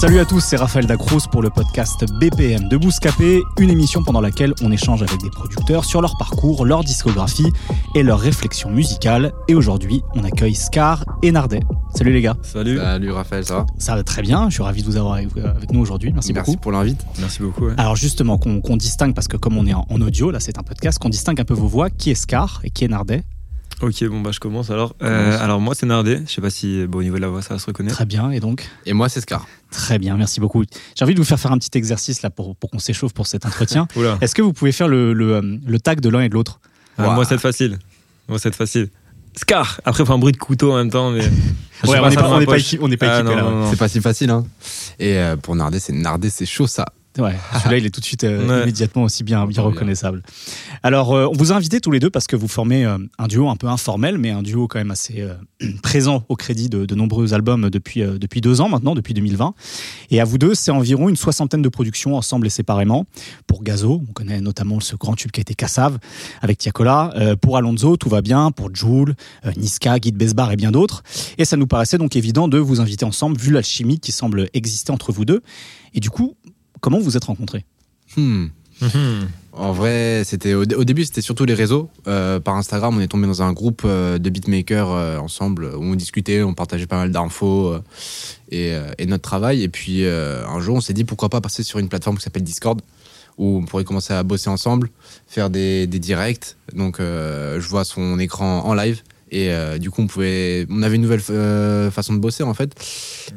Salut à tous, c'est Raphaël Dacruz pour le podcast BPM de Bouscapé, une émission pendant laquelle on échange avec des producteurs sur leur parcours, leur discographie et leurs réflexions musicales. Et aujourd'hui, on accueille Scar et Nardet. Salut les gars. Salut. Salut Raphaël, ça va Ça va très bien, je suis ravi de vous avoir avec avec nous aujourd'hui. Merci, Merci beaucoup. pour l'invite. Merci beaucoup. ouais. Alors justement, qu'on distingue, parce que comme on est en, en audio, là c'est un podcast, qu'on distingue un peu vos voix, qui est Scar et qui est Nardet? Ok, bon bah je commence alors. Euh, Commence. alors moi c'est Nardé. Je sais pas si bon, au niveau de la voix ça va se reconnaître. Très bien, et donc? Et moi, c'est Scar. Très bien, merci beaucoup. J'ai envie de vous faire faire un petit exercice là pour, pour qu'on s'échauffe pour cet entretien. Oula. Est-ce que vous pouvez faire le, le, euh, le tag de l'un et de l'autre? Ah. Moi c'est facile. Moi c'est facile. Scar. Après faut un bruit de couteau en même temps, mais. Ouais, on n'est pas, on pas pas Ah, équipé, là. C'est pas si facile, hein. Et euh, pour Nardé, c'est Nardé, c'est chaud ça. Ouais, celui-là, il est tout de suite euh, Ouais. immédiatement aussi bien, bien Bien. reconnaissable. Alors, euh, on vous a invités tous les deux parce que vous formez euh, un duo un peu informel, mais un duo quand même assez euh, présent au crédit de, de nombreux albums depuis, euh, depuis deux ans maintenant, depuis 2020. Et à vous deux, c'est environ une soixantaine de productions ensemble et séparément. Pour Gazo, on connaît notamment ce grand tube qui a été Cassav avec Tiakola. Euh, pour Alonso, tout va bien. Pour Joule, euh, Niska, Guy de Besbar et bien d'autres. Et ça nous paraissait donc évident de vous inviter ensemble, vu l'alchimie qui semble exister entre vous deux. Et du coup, comment vous vous êtes rencontrés Hmm. Mhm. En vrai, c'était au, au début, c'était surtout les réseaux. Euh, par Instagram, on est tombé dans un groupe euh, de beatmakers euh, ensemble où on discutait, on partageait pas mal d'infos euh, et, euh, et notre travail. Et puis euh, un jour, on s'est dit pourquoi pas passer sur une plateforme qui s'appelle Discord où on pourrait commencer à bosser ensemble, faire des, des directs. Donc, euh, je vois son écran en live. Et euh, du coup, on pouvait, on avait une nouvelle euh, façon de bosser en fait,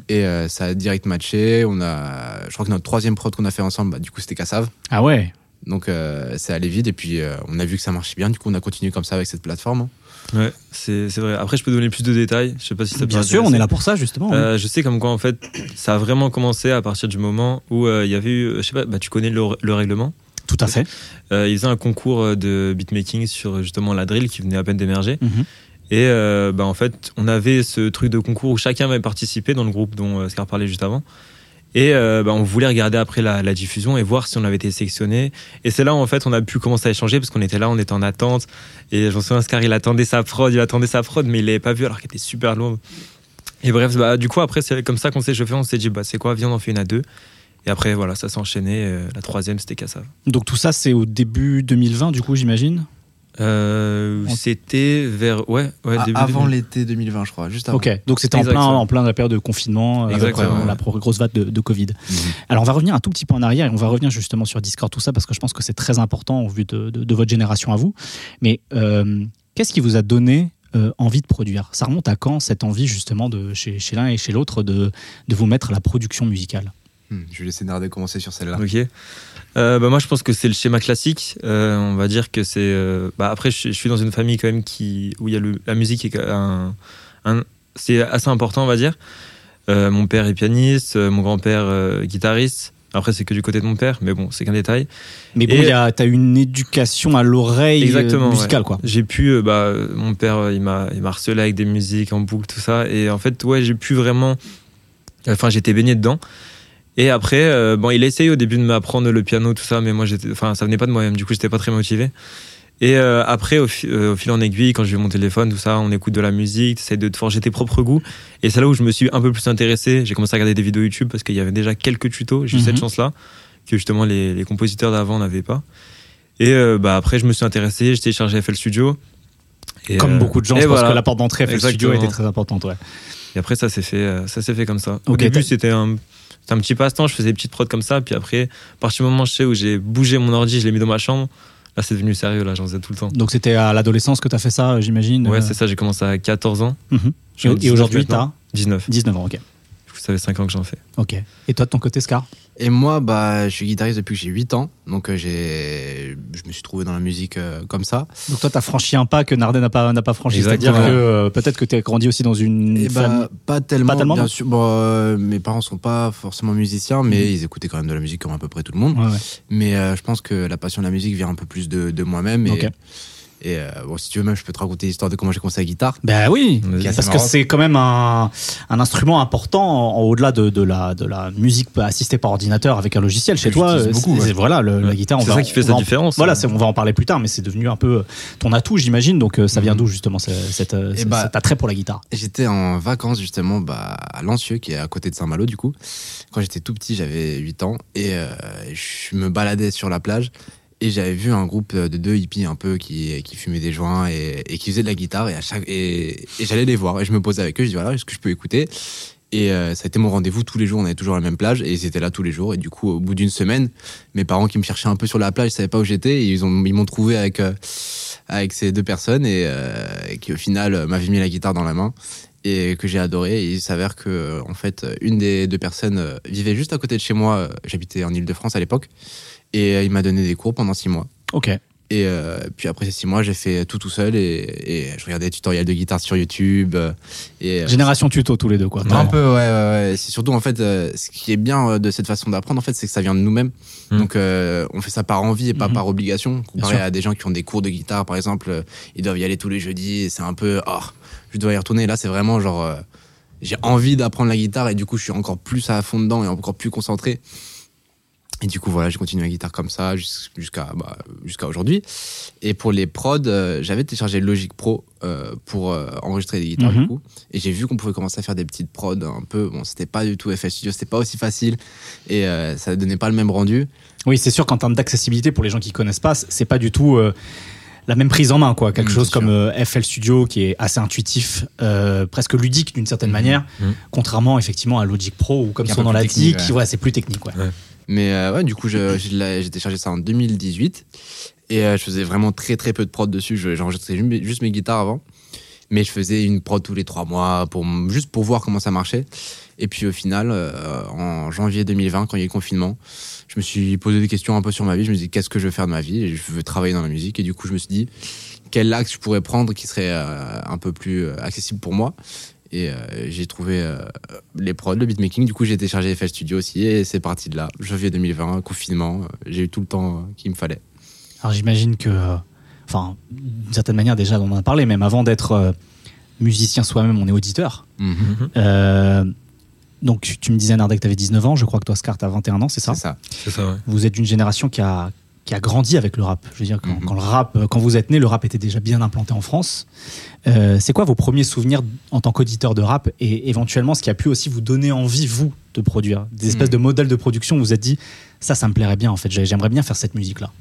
et euh, ça a direct matché. On a, je crois que notre troisième prod qu'on a fait ensemble, bah, du coup, c'était Cassav. Ah ouais Donc euh, c'est allé vite et puis euh, on a vu que ça marchait bien. Du coup, on a continué comme ça avec cette plateforme. hein. Ouais, c'est c'est vrai. Après je peux donner plus de détails. Je sais pas si ça peut Bien sûr, on est là pour ça justement. oui. Je sais comme quoi en fait ça a vraiment commencé à partir du moment où euh, il y avait eu, je sais pas, bah, tu connais le, le règlement? Tout à fait. Euh, ils faisaient un concours de beatmaking sur justement la drill qui venait à peine d'émerger. Mhm. Et euh, bah, en fait, on avait ce truc de concours où chacun avait participé dans le groupe dont euh, Scar parlait juste avant. Et euh, bah, on voulait regarder après la, diffusion et voir si on avait été sélectionné. Et c'est là en fait on a pu commencer à échanger parce qu'on était là, on était en attente. Et je me souviens, Scar il attendait sa prod, il attendait sa prod, mais il l'avait pas vu alors qu'elle était super lourde. Et bref, bah, du coup après c'est comme ça qu'on s'est chauffé, on s'est dit bah c'est quoi, viens on en fait une à deux. Et après voilà, ça s'est enchaîné. la troisième c'était Kassav. Donc tout ça, c'est au début 2020, du coup, j'imagine? Euh, En- c'était vers ouais, ouais début avant 2000. l'été 2020, je crois, juste avant. Ok, donc c'était en plein, ça. en plein la période de confinement, euh, Exactement, euh, la grosse vague de, de Covid. Mhm. Alors on va revenir un tout petit peu en arrière et on va revenir justement sur Discord, tout ça, parce que je pense que c'est très important au vu de, de- de votre génération à vous. Mais euh, qu'est-ce qui vous a donné euh, envie de produire? Ça remonte à quand cette envie justement de chez, chez l'un et chez l'autre de, de vous mettre à la production musicale? Hmm, Je vais laisser Nardé commencer sur celle-là. Ok. Euh, bah moi, je pense que c'est le schéma classique. Euh, on va dire que c'est. euh, bah après, je, je suis dans une famille quand même qui où il y a le, la musique est un, un- c'est assez important, on va dire. Euh, mon père est pianiste, euh, mon grand-père euh, guitariste. Après, c'est que du côté de mon père, mais bon, c'est qu'un détail. Mais bon, t'as une éducation à l'oreille Exactement, musicale, ouais. quoi. J'ai pu, euh, bah, mon père, il m'a, il m'a harcelé avec des musiques en boucle, tout ça. Et en fait, ouais, j'ai pu vraiment. Enfin, j'étais baigné dedans. Et après, euh, bon, il a essayé au début de m'apprendre le piano, tout ça, mais moi, j'étais, enfin, ça venait pas de moi-même. Du coup, j'étais pas très motivé. Et euh, après, au, fi- euh, au fil en aiguille, quand j'ai eu mon téléphone, tout ça, on écoute de la musique, tu de te forger tes propres goûts. Et c'est là où je me suis un peu plus intéressé. J'ai commencé à regarder des vidéos YouTube parce qu'il y avait déjà quelques tutos. J'ai eu Mhm. cette chance-là que justement les, les compositeurs d'avant n'avaient pas. Et euh, bah après, je me suis intéressé, j'ai téléchargé FL Studio. Et, Comme beaucoup de gens, je pense voilà. que la porte d'entrée FL Studio Exactement. était très importante. Ouais. Et après, ça s'est fait, ça s'est fait comme ça. Au début, c'était un, c'était un petit passe-temps. Je faisais des petites prods comme ça. Puis après, à partir du moment je sais, où j'ai bougé mon ordi, je l'ai mis dans ma chambre. Là, c'est devenu sérieux. Là, j'en faisais tout le temps. Donc c'était à l'adolescence que tu as fait ça, j'imagine Ouais, euh, c'est ça. J'ai commencé à 14 ans. mhm. Et, et 19 aujourd'hui, tu as 19. 19 ans, ok. Ça fait 5 ans que j'en fais. Ok. Et toi, de ton côté, Scar? Et moi, bah, je suis guitariste depuis que j'ai 8 ans. Donc, euh, j'ai, je me suis trouvé dans la musique euh, comme ça. Donc toi, t'as franchi un pas que Nardet n'a pas, n'a pas franchi. C'est-à-dire que euh, peut-être que t'es grandi aussi dans une Et famille. bah, pas tellement. Pas tellement, bien sûr. Bon, euh, mes parents sont pas forcément musiciens, mais Mhm. ils écoutaient quand même de la musique comme à peu près tout le monde. Ouais, ouais. Mais euh, je pense que la passion de la musique vient un peu plus de, de moi-même. Et, Ok. Et euh, bon, si tu veux, même, je peux te raconter l'histoire de comment j'ai commencé la guitare. Ben oui, parce que c'est quand même un, un instrument important au-delà de, de la, de la musique assistée par ordinateur avec un logiciel. Chez toi, euh, beaucoup, ouais. voilà, le- la guitare. C'est ça qui fait sa en- différence, Voilà, on va en parler plus tard, mais c'est devenu un peu ton atout, j'imagine. Donc euh, ça vient Mhm. d'où justement cette, euh, Eh cet bah, attrait pour la guitare? J'étais en vacances justement bah, à Lancieux, qui est à côté de Saint-Malo du coup. Quand j'étais tout petit, j'avais 8 ans et euh, je me baladais sur la plage et j'avais vu un groupe de deux hippies un peu qui, qui fumaient des joints et, et qui faisaient de la guitare et, à et, et j'allais les voir et je me posais avec eux, je dis voilà, est-ce que je peux écouter? Et euh, ça a été mon rendez-vous tous les jours, on avait toujours la même plage et ils étaient là tous les jours. Et du coup, au bout d'une semaine, mes parents qui me cherchaient un peu sur la plage, ils savaient pas où j'étais ils ils m'ont trouvé avec euh, avec ces deux personnes et, euh, et qui au final euh, m'avaient mis la guitare dans la main et que j'ai adoré. Et il s'avère que euh, en fait, une des deux personnes euh, vivait juste à côté de chez moi. Euh, J'habitais en Île-de-France à l'époque et il m'a donné des cours pendant six mois. Ok. Et euh, puis après ces six mois, j'ai fait tout tout seul et, et je regardais des tutoriels de guitare sur YouTube. Et, Génération tuto tous les deux, quoi. un peu, ouais, ouais, ouais. C'est surtout, en fait, ce qui est bien de cette façon d'apprendre, en fait, c'est que ça vient de nous-mêmes. Mm. Donc, euh, on fait ça par envie et pas Mhm. par obligation. Comparé à des gens qui ont des cours de guitare, par exemple, ils doivent y aller tous les jeudis et c'est un peu, oh, je dois y retourner. Là, c'est vraiment genre, euh, j'ai envie d'apprendre la guitare et du coup, je suis encore plus à fond dedans et encore plus concentré. Et du coup, voilà, j'ai continué la guitare comme ça jus- jusqu'à bah, jusqu'à aujourd'hui. Et pour les prods, euh, j'avais téléchargé Logic Pro euh, pour euh, enregistrer des guitares, Mhm. du coup. Et j'ai vu qu'on pouvait commencer à faire des petites prods un peu. Bon, c'était pas du tout FL Studio, c'était pas aussi facile. Et euh, ça donnait pas le même rendu. Oui, c'est sûr qu'en termes d'accessibilité, pour les gens qui connaissent pas, c'est pas du tout euh, la même prise en main, quoi. Quelque Mm, chose comme euh, FL Studio qui est assez intuitif, euh, presque ludique d'une certaine Mhm. manière, Mhm. contrairement effectivement à Logic Pro ou comme son nom l'indique, technique, qui ouais. ouais, c'est plus technique, ouais. Mais euh, ouais, du coup, j'ai téléchargé ça en 2018. Et je faisais vraiment très très peu de prod dessus. Je- J'enregistrais juste mes- juste mes guitares avant. Mais je faisais une prod tous les trois mois, pour, juste pour voir comment ça marchait. Et puis au final, euh, en janvier 2020, quand il y a eu le confinement, je me suis posé des questions un peu sur ma vie. Je me suis dit, qu'est-ce que je veux faire de ma vie? Et Je veux travailler dans la musique. Et du coup, je me suis dit, quel axe je pourrais prendre qui serait euh, un peu plus euh, accessible pour moi? Et euh, j'ai trouvé euh, les prods, le beatmaking. Du coup, j'ai téléchargé FL Studio aussi et c'est parti de là. Janvier 2020, confinement, euh, j'ai eu tout le temps euh, qu'il me fallait. Alors j'imagine que, euh, enfin, d'une certaine manière déjà, on en a parlé, même avant d'être euh, musicien soi-même, on est auditeur. Mhm. Euh, donc tu- me disais, Nardek, que tu avais 19 ans, je crois que toi, Scar, tu as 21 ans, c'est ça? C'est ça. C'est ça, ouais. Vous êtes d'une génération qui a, qui a grandi avec le rap. Je veux dire, quand, Mhm. quand le rap, euh, quand vous êtes né, le rap était déjà bien implanté en France. Euh, c'est quoi vos premiers souvenirs en tant qu'auditeur de rap et éventuellement ce qui a pu aussi vous donner envie, vous, de produire? Des espèces Mhm. de modèles de production où vous vous êtes dit, ça, ça me plairait bien en fait, J'ai- j'aimerais bien faire cette musique-là.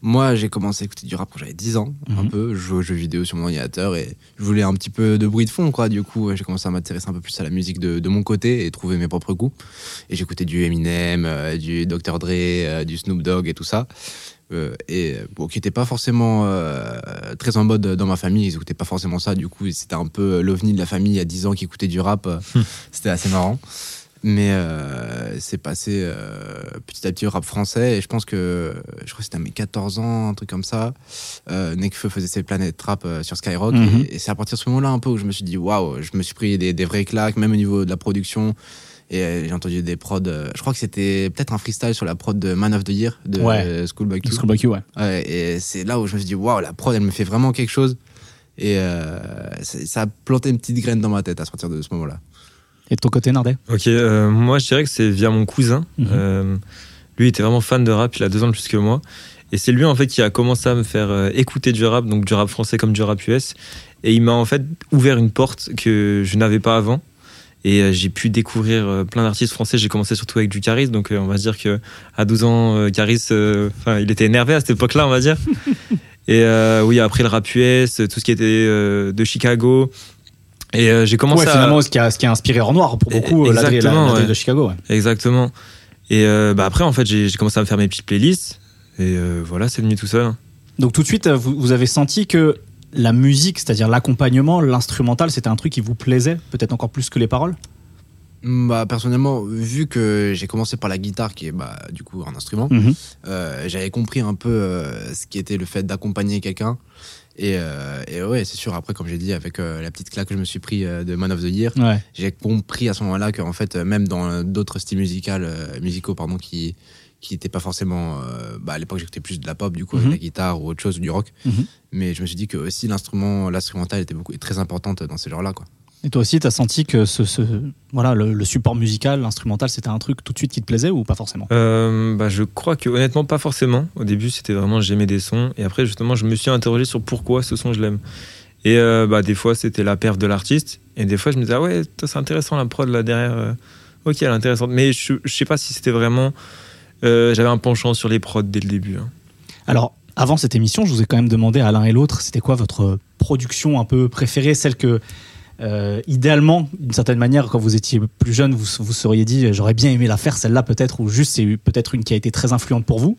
Moi, j'ai commencé à écouter du rap quand j'avais 10 ans, un Mhm. peu. Je jouais aux jeux vidéo sur mon ordinateur et je voulais un petit peu de bruit de fond, quoi. Du coup, j'ai commencé à m'intéresser un peu plus à la musique de, de mon côté et trouver mes propres goûts. Et j'écoutais du Eminem, euh, du Dr. Dre, euh, du Snoop Dogg et tout ça. Euh, et bon, qui n'était pas forcément euh, très en mode dans ma famille, ils écoutaient pas forcément ça. Du coup, c'était un peu l'ovni de la famille à 10 ans qui écoutait du rap. euh, C'était assez marrant. Mais euh, c'est passé euh, petit à petit au rap français et je pense que je crois que c'était à mes 14 ans, un truc comme ça. Euh, Nekfeu faisait ses planètes rap euh, sur Skyrock Mhm. et, et c'est à partir de ce moment-là un peu où je me suis dit waouh, je me suis pris des, des vrais claques, même au niveau de la production. Et j'ai entendu des prods. je crois que c'était peut-être un freestyle sur la prod de Man of the Year de Ouais. Schoolboy Q. Schoolboy Q, ouais. Ouais, et c'est là où je me suis dit, waouh, la prod, elle me fait vraiment quelque chose. Et ça a planté une petite graine dans ma tête à partir de ce moment-là. Et de ton côté, Nardet Ok, euh, moi je dirais que c'est via mon cousin. Mhm. Euh, lui il était vraiment fan de rap, il a deux ans de plus que moi. Et c'est lui en fait qui a commencé à me faire euh, écouter du rap, donc du rap français comme du rap US. Et il m'a en fait ouvert une porte que je n'avais pas avant. Et j'ai pu découvrir plein d'artistes français. J'ai commencé surtout avec du Caris, donc on va dire que à 12 ans, Caris, enfin il était énervé à cette époque-là, on va dire. Et euh, oui, après le rap US, tout ce qui était euh, de Chicago. Et euh, j'ai commencé Ouais, à finalement, ce qui, a, ce qui a inspiré Noir pour beaucoup, euh, la la- ouais. de Chicago. ouais. Exactement. Et euh, bah après, en fait, j'ai commencé à me faire mes petites playlists. Et euh, voilà, c'est venu tout seul. Donc tout de suite, vous, vous avez senti que la musique, c'est-à-dire l'accompagnement, l'instrumental, c'était un truc qui vous plaisait, peut-être encore plus que les paroles? Bah, personnellement, vu que j'ai commencé par la guitare, qui est bah, du coup un instrument, Mhm. euh, j'avais compris un peu euh, ce qui était le fait d'accompagner quelqu'un. Et, euh, et ouais, c'est sûr, après, comme j'ai dit, avec euh, la petite claque que je me suis pris euh, de Man of the Year, Ouais. j'ai compris à ce moment-là qu'en fait, euh, même dans d'autres styles musicaux, musicaux pardon, qui qui n'étaient pas forcément. euh, bah, à l'époque, j'écoutais plus de la pop, du coup, Mhm. avec la guitare ou autre chose, du rock. Mhm. Mais je me suis dit que aussi l'instrument, l'instrumental était beaucoup, très importante dans ces genres-là, quoi. Et toi aussi, tu as senti que ce, ce- voilà, le, le support musical, l'instrumental, c'était un truc tout de suite qui te plaisait ou pas forcément? Euh, bah, je crois que honnêtement pas forcément. Au début c'était vraiment j'aimais des sons et après justement je me suis interrogé sur pourquoi ce son je l'aime. Et euh, bah, des fois c'était la perf de l'artiste et des fois je me disais ah ouais c'est intéressant la prod là derrière. euh, ok elle est intéressante mais je, je sais pas si c'était vraiment euh, j'avais un penchant sur les prods dès le début. hein. Alors, avant cette émission, je vous ai quand même demandé à l'un et l'autre, c'était quoi votre production un peu préférée, celle que, euh, idéalement, d'une certaine manière, quand vous étiez plus jeune, vous vous seriez dit, j'aurais bien aimé la faire, celle-là peut-être, ou juste c'est peut-être une qui a été très influente pour vous.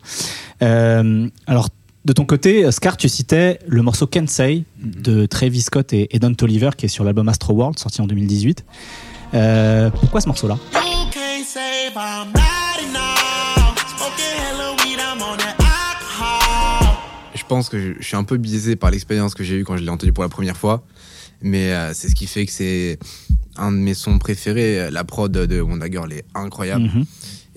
Euh, alors, de ton côté, Scar, tu citais le morceau Can't Say de Travis Scott et, et Don Toliver, qui est sur l'album Astro World, sorti en 2018. Euh, pourquoi ce morceau-là? Je pense que je, je suis un peu biaisé par l'expérience que j'ai eue quand je l'ai entendu pour la première fois. Mais euh, c'est ce qui fait que c'est un de mes sons préférés. La prod de Wonder Girl est incroyable. Mhm.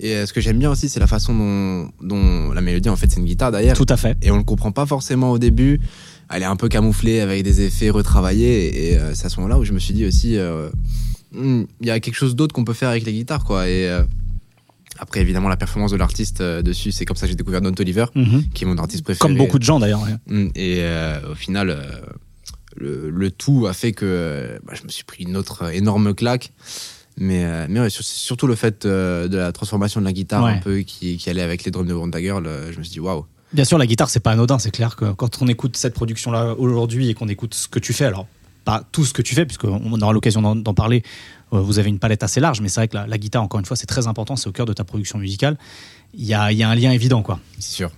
Et euh, ce que j'aime bien aussi, c'est la façon dont, dont la mélodie, en fait, c'est une guitare derrière. Tout à fait. Et on le comprend pas forcément au début. Elle est un peu camouflée avec des effets retravaillés. Et euh, c'est à ce moment-là où je me suis dit aussi, euh, Hmm, il y a quelque chose d'autre qu'on peut faire avec les guitares, quoi. Et euh, après, évidemment, la performance de l'artiste euh, dessus, c'est comme ça que j'ai découvert Don Toliver, Mhm. qui est mon artiste préféré. Comme beaucoup de gens d'ailleurs. ouais. Mm, Et euh, au final, euh, le, le tout a fait que bah, je me suis pris une autre énorme claque. Mais, euh, mais ouais, sur- c'est surtout le fait euh, de la transformation de la guitare Ouais. un peu qui, qui allait avec les drums de Wonder Girl, euh, je me suis dit waouh. Bien sûr, la guitare, c'est pas anodin. C'est clair que quand on écoute cette production-là aujourd'hui et qu'on écoute ce que tu fais, alors pas tout ce que tu fais, puisqu'on aura l'occasion d'en parler, vous avez une palette assez large, mais c'est vrai que la, la guitare, encore une fois, c'est très important, c'est au cœur de ta production musicale. Il y a, il y a un lien évident, quoi. C'est sûr.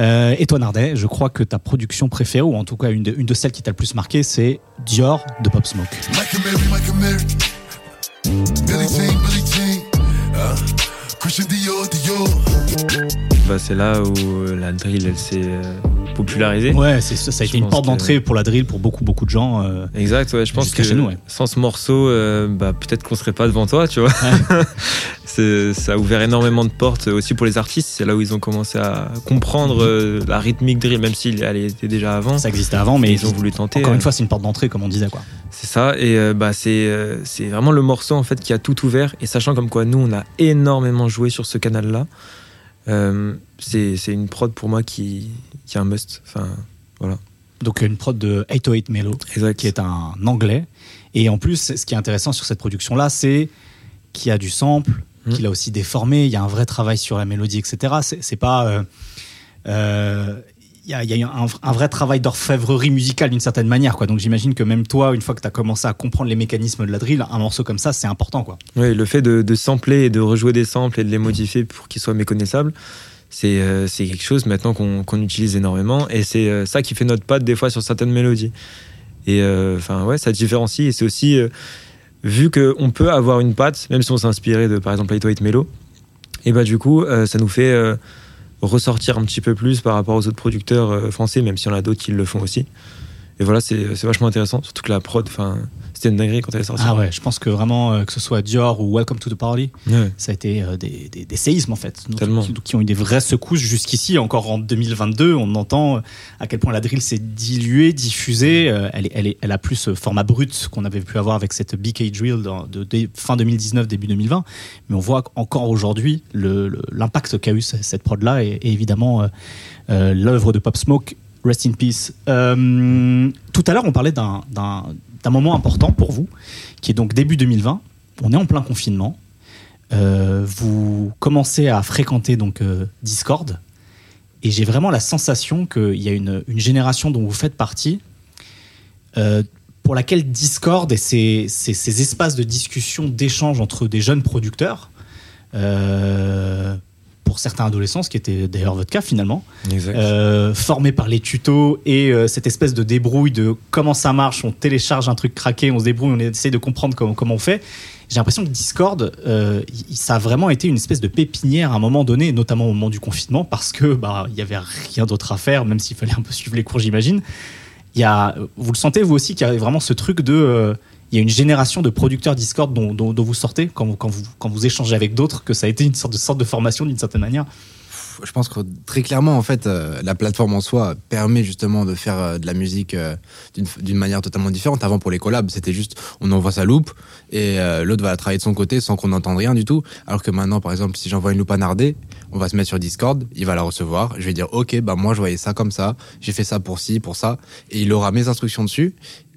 Euh, et toi, Nardet, je crois que ta production préférée, ou en tout cas une de, une de celles qui t'a le plus marqué, c'est Dior de Pop Smoke. Michael Mary, Michael Mary. Billy Jean, Billy Jean. Uh, Christian Dior, Dior. Bah, c'est là où euh, la drill elle s'est popularisée. Ouais, c'est ça, ça a Je été une porte d'entrée pour la drill pour beaucoup, beaucoup de gens. euh, Exact, ouais, je pense que chez nous, ouais. sans ce morceau, euh, bah, peut-être qu'on serait pas devant toi, tu vois. Ça a ouvert énormément de portes aussi pour les artistes. C'est là où ils ont commencé à comprendre euh, la rythmique drill, même si elle était déjà avant. ça existait avant, mais ils ont voulu tenter. encore une fois, c'est une porte d'entrée, comme on disait, quoi. C'est ça, et bah, c'est c'est vraiment le morceau en fait qui a tout ouvert. Et sachant comme quoi nous, on a énormément joué sur ce canal-là, euh, c'est une prod pour moi qui, qui est un must. Enfin, Donc une prod de 808 Melo, exact. qui est un anglais. Et en plus, ce qui est intéressant sur cette production-là, c'est qu'il y a du sample, Mm. qu'il a aussi déformé, il y a un vrai travail sur la mélodie, etc. C'est c'est pas. euh, euh, il y a, un, vrai travail d'orfèvrerie musicale d'une certaine manière. Quoi. Donc j'imagine que même toi, une fois que tu as commencé à comprendre les mécanismes de la drill, un morceau comme ça, c'est important. Quoi. Oui, le fait de, sampler et de rejouer des samples et de les modifier pour qu'ils soient méconnaissables, c'est euh, quelque chose maintenant qu'on utilise énormément. Et c'est euh, ça qui fait notre patte des fois sur certaines mélodies. Et euh, enfin, ouais, ça différencie. Et c'est aussi, euh, vu qu'on peut avoir une patte, même si on s'est inspiré de par exemple Lightweight Mellow, et bah du coup, euh, ça nous fait euh, ressortir un petit peu plus par rapport aux autres producteurs euh, français, même s'il y en a d'autres qui le font aussi. Et voilà, c'est c'est vachement intéressant, surtout que la prod, enfin, c'était une dinguerie quand elle est sortie. Ah ouais, je pense que vraiment, euh, que ce soit Dior ou Welcome to the Party, Ouais. ça a été euh, des, des- des séismes en fait, Donc, qui, qui ont eu des vraies secousses jusqu'ici. Encore en 2022, on entend euh, à quel point la drill s'est diluée, diffusée. Euh, elle, est- elle, est- elle a plus ce format brut qu'on avait pu avoir avec cette BK Drill dans- de, fin 2019, début 2020. Mais on voit encore aujourd'hui l'impact qu'a eu ce- cette prod-là et, et évidemment l'œuvre de Pop Smoke. Rest in peace. Tout à l'heure, on parlait d'un- d'un moment important pour vous, qui est donc début 2020. On est en plein confinement. Euh, vous commencez à fréquenter donc euh, Discord et j'ai vraiment la sensation qu'il y a une, génération dont vous faites partie euh, pour laquelle Discord et ces, ces- ces espaces de discussion, d'échange entre des jeunes producteurs, pour certains adolescents, ce qui était d'ailleurs votre cas finalement, euh, formé par les tutos et euh, cette espèce de débrouille de comment ça marche, on télécharge un truc craqué, on se débrouille, on essaie de comprendre comment, comment on fait. J'ai l'impression que Discord, euh, ça a vraiment été une espèce de pépinière à un moment donné, notamment au moment du confinement, parce que bah il y avait rien d'autre à faire, même s'il fallait un peu suivre les cours, j'imagine. Il y a, vous le sentez vous aussi qu'il y a vraiment ce truc de, euh, il y a une génération de producteurs Discord dont, vous sortez quand vous, échangez avec d'autres, que ça a été une sorte de formation d'une certaine manière. je pense que très clairement, en fait, euh, la plateforme en soi permet justement de faire euh, de la musique euh, d'une manière totalement différente. Avant, pour les collabs, c'était juste on envoie sa loupe et l'autre va la travailler de son côté sans qu'on n'entende rien du tout. Alors que maintenant, par exemple, si j'envoie une loupe à Nardé, on va se mettre sur Discord, il va la recevoir. Je vais dire, ok, bah moi je voyais ça comme ça, j'ai fait ça pour ci, pour ça, et il aura mes instructions dessus,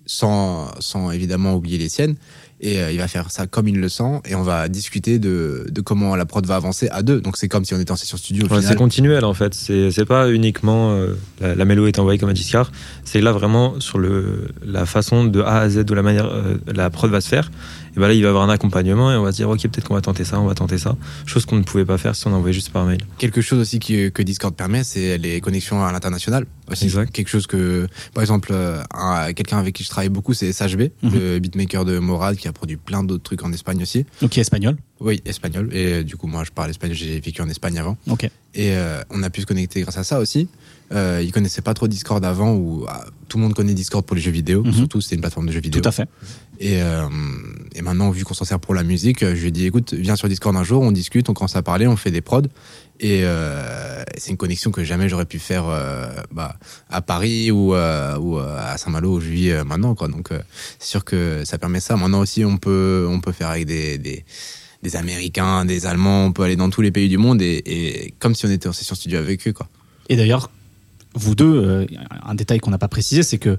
sans, sans évidemment oublier les siennes. Et euh, il va faire ça comme il le sent, et on va discuter de, de comment la prod va avancer à deux. Donc c'est comme si on était en session studio. Ouais, c'est continuel en fait. C'est c'est pas uniquement euh, la, la mélo est envoyée comme un discard. C'est là vraiment sur le la façon de A à Z de la manière euh, la prod va se faire. Et ben là il va y avoir un accompagnement et on va se dire ok peut-être qu'on va tenter ça, on va tenter ça. Chose qu'on ne pouvait pas faire si on envoyait juste par mail. Quelque chose aussi que Discord permet, c'est les connexions à l'international. Aussi, Exact. quelque chose que, par exemple, euh, un- quelqu'un avec qui je travaille beaucoup, c'est SHB, Mhm. le beatmaker de Morad, qui a produit plein d'autres trucs en Espagne aussi. Ok, espagnol. Oui, espagnol. Et euh, du coup, moi, je parle espagnol, j'ai vécu en Espagne avant. Ok. Et euh, on a pu se connecter grâce à ça aussi. Euh, ils connaissaient pas trop Discord avant, où ah, tout le monde connaît Discord pour les jeux vidéo. Mhm. Surtout, c'était une plateforme de jeux vidéo. Tout à fait. Et, euh, et maintenant, vu qu'on s'en sert pour la musique, je lui ai dit, écoute, viens sur Discord un jour, on discute, on commence à parler, on fait des prods. Et euh, c'est une connexion que jamais j'aurais pu faire euh, bah, à Paris ou, ou à Saint-Malo où je vis maintenant. Quoi. Donc, c'est sûr que ça permet ça. Maintenant aussi, on peut, on peut faire avec des, des, des Américains, des Allemands, on peut aller dans tous les pays du monde et, et comme si on était en session studio avec eux. Quoi. Et d'ailleurs, vous deux, euh, un détail qu'on n'a pas précisé, c'est que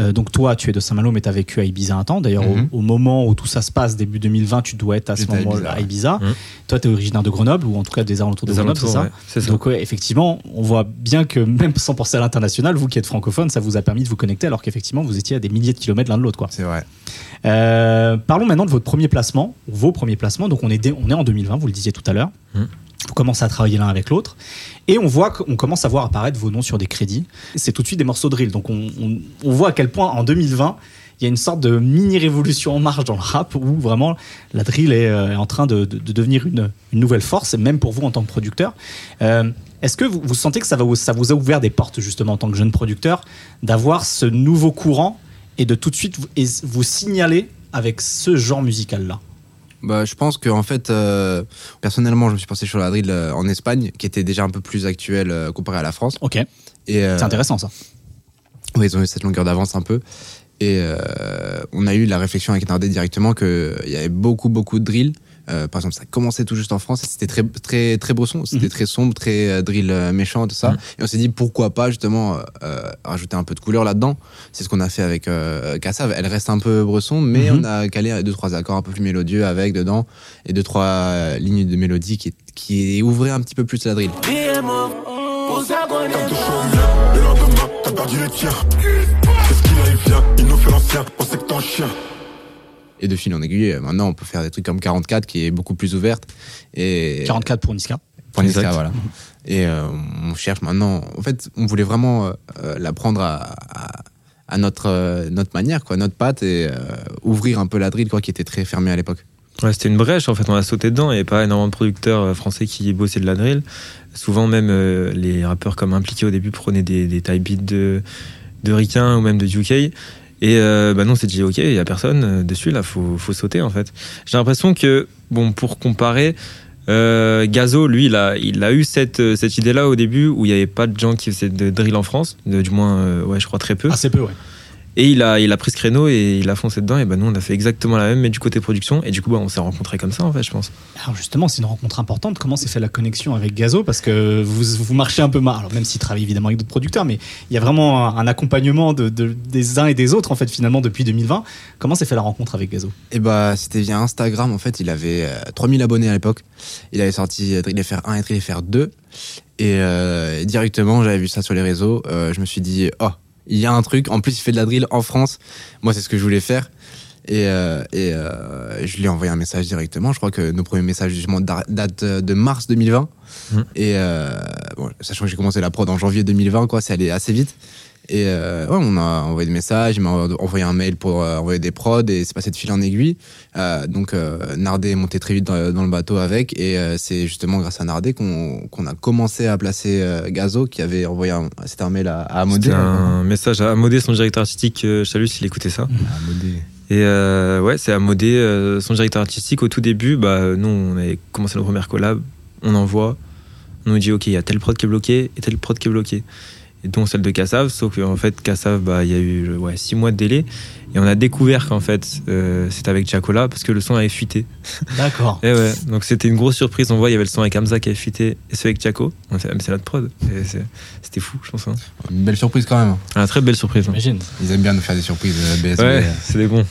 euh, donc toi, tu es de Saint-Malo, mais tu as vécu à Ibiza un temps. D'ailleurs, Mhm. au, au moment où tout ça se passe, début 2020, tu dois être à ce à moment-là à Ibiza. Mhm. Toi, tu es originaire de Grenoble, ou en tout cas des alentours de Des Grenoble, c'est ouais, c'est ça. Donc, ouais, effectivement, on voit bien que même sans penser à l'international, vous qui êtes francophone, ça vous a permis de vous connecter, alors qu'effectivement, vous étiez à des milliers de kilomètres l'un de l'autre. quoi. C'est vrai. Euh, parlons maintenant de votre premier placement, vos premiers placements. Donc on est, on est en 2020, vous le disiez tout à l'heure. Mm. Vous commencez à travailler l'un avec l'autre. Et on voit qu'on commence à voir apparaître vos noms sur des crédits. C'est tout de suite des morceaux de drill. Donc on, voit à quel point en 2020, il y a une sorte de mini-révolution en marche dans le rap où vraiment la drill est euh, en train de, de- de devenir une, nouvelle force, même pour vous en tant que producteur. Euh, Est-ce que vous, vous sentez que ça, vous, a ouvert des portes justement en tant que jeune producteur d'avoir ce nouveau courant et de tout de suite vous signaler avec ce genre musical-là? Bah, je pense que en fait, euh, personnellement, je me suis pensé sur la drill euh, en Espagne, qui était déjà un peu plus actuelle euh, comparée à la France. Ok, euh, c'est intéressant ça. Oui, ils ont eu cette longueur d'avance un peu. Et on a eu la réflexion avec Nardé directement qu'il y avait beaucoup, beaucoup de drill. Euh, par exemple, ça commençait tout juste en France. et C'était très, très, très bresson. C'était Mhm. très sombre, très euh, drill euh, méchant, tout ça. Mhm. Et on s'est dit pourquoi pas justement euh, rajouter un peu de couleur là-dedans. C'est ce qu'on a fait avec euh, Kassav. Elle reste un peu bresson, mais Mhm. on a calé deux trois accords un peu plus mélodieux avec dedans et deux trois euh, lignes de mélodie qui, qui ouvraient un petit peu plus la drill. Carte de chaumière, le lendemain, t'as perdu les tiens. Qu'est-ce qu'il a, il vient, il nous fait l'ancien, on sait que t'es un chien. Et de fil en aiguille, euh, maintenant on peut faire des trucs comme 44 qui est beaucoup plus ouverte. Et 44 pour Niska. Pour Niska, Exact. voilà. Et euh, on cherche maintenant. En fait, on voulait vraiment euh, euh, la prendre à, à, à notre, euh, notre manière, quoi, notre patte, et euh, ouvrir un peu la drill, quoi, qui était très fermée à l'époque. Ouais, c'était une brèche en fait, on a sauté dedans. Il n'y avait pas énormément de producteurs français qui bossaient de la drill. Souvent, même euh, les rappeurs comme impliqués au début prenaient des, des type beats de, de Ricain ou même de UK. Et euh, bah non, on s'est dit, ok, il n'y a personne euh, dessus, là, faut, faut sauter en fait. J'ai l'impression que, bon, pour comparer, euh, Gazo, lui, il a, il a eu cette, euh, cette idée-là au début où il n'y avait pas de gens qui faisaient de drill en France, du moins, euh, ouais, je crois très peu. Assez peu, ouais. Et il a, il a pris ce créneau et il a foncé dedans. Et ben nous, on a fait exactement la même, mais du côté production. Et du coup, bah, on s'est rencontrés comme ça, en fait, je pense. Alors justement, c'est une rencontre importante. Comment s'est fait la connexion avec Gazo? Parce que vous, vous marchez un peu mal. Alors même s'il travaille évidemment avec d'autres producteurs, mais il y a vraiment un, un accompagnement de, de- des uns et des autres en fait finalement depuis 2020. Comment s'est fait la rencontre avec Gazo? Et bah, c'était via Instagram, en fait, il avait euh, 3000 abonnés à l'époque. Il avait sorti euh, Drill FR 1 et Drill FR 2. Et euh, directement, j'avais vu ça sur les réseaux. euh, je me suis dit, oh, il y a un truc. En plus, il fait de la drill en France. Moi, c'est ce que je voulais faire. Et, euh, et euh, je lui ai envoyé un message directement. Je crois que nos premiers messages justement da- datent de mars 2020. Mhm. Et euh, bon, sachant que j'ai commencé la prod en janvier 2020, quoi, c'est allé assez vite. Et euh, ouais, on a envoyé des messages, il m'a envoyé un mail pour euh, envoyer des prods et c'est passé de fil en aiguille. Euh, donc euh, Nardé est monté très vite dans, dans le bateau avec et euh, c'est justement grâce à Nardé qu'on qu'on a commencé à placer euh, Gazo qui avait envoyé un, c'était un mail à, à Amodé. C'était un message à Amodé, son directeur artistique. euh, Je salue s'il écoutait ça. À Amodé. Et euh, ouais, c'est Amodé, euh, son directeur artistique. Au tout début, bah, nous, on avait commencé nos premières collabs. On envoie. On nous dit, OK, il y a telle prod qui est bloquée et telle prod qui est bloquée. Et dont celle de Kassav. Sauf qu'en fait, Kassav, bah, il y a eu ouais, six mois de délai. Et on a découvert qu'en fait, euh, c'était avec Chacola parce que le son avait fuité. D'accord. Et ouais, donc c'était une grosse surprise. On voit, il y avait le son avec Hamza qui avait fuité et celui avec Chaco. On a fait, ah, mais c'est notre prod. C'était fou, je pense. hein. Une belle surprise quand même. Ah, très belle surprise. hein. J'imagine. Ils aiment bien nous faire des surprises euh, BSB. Ouais, c'est des bons.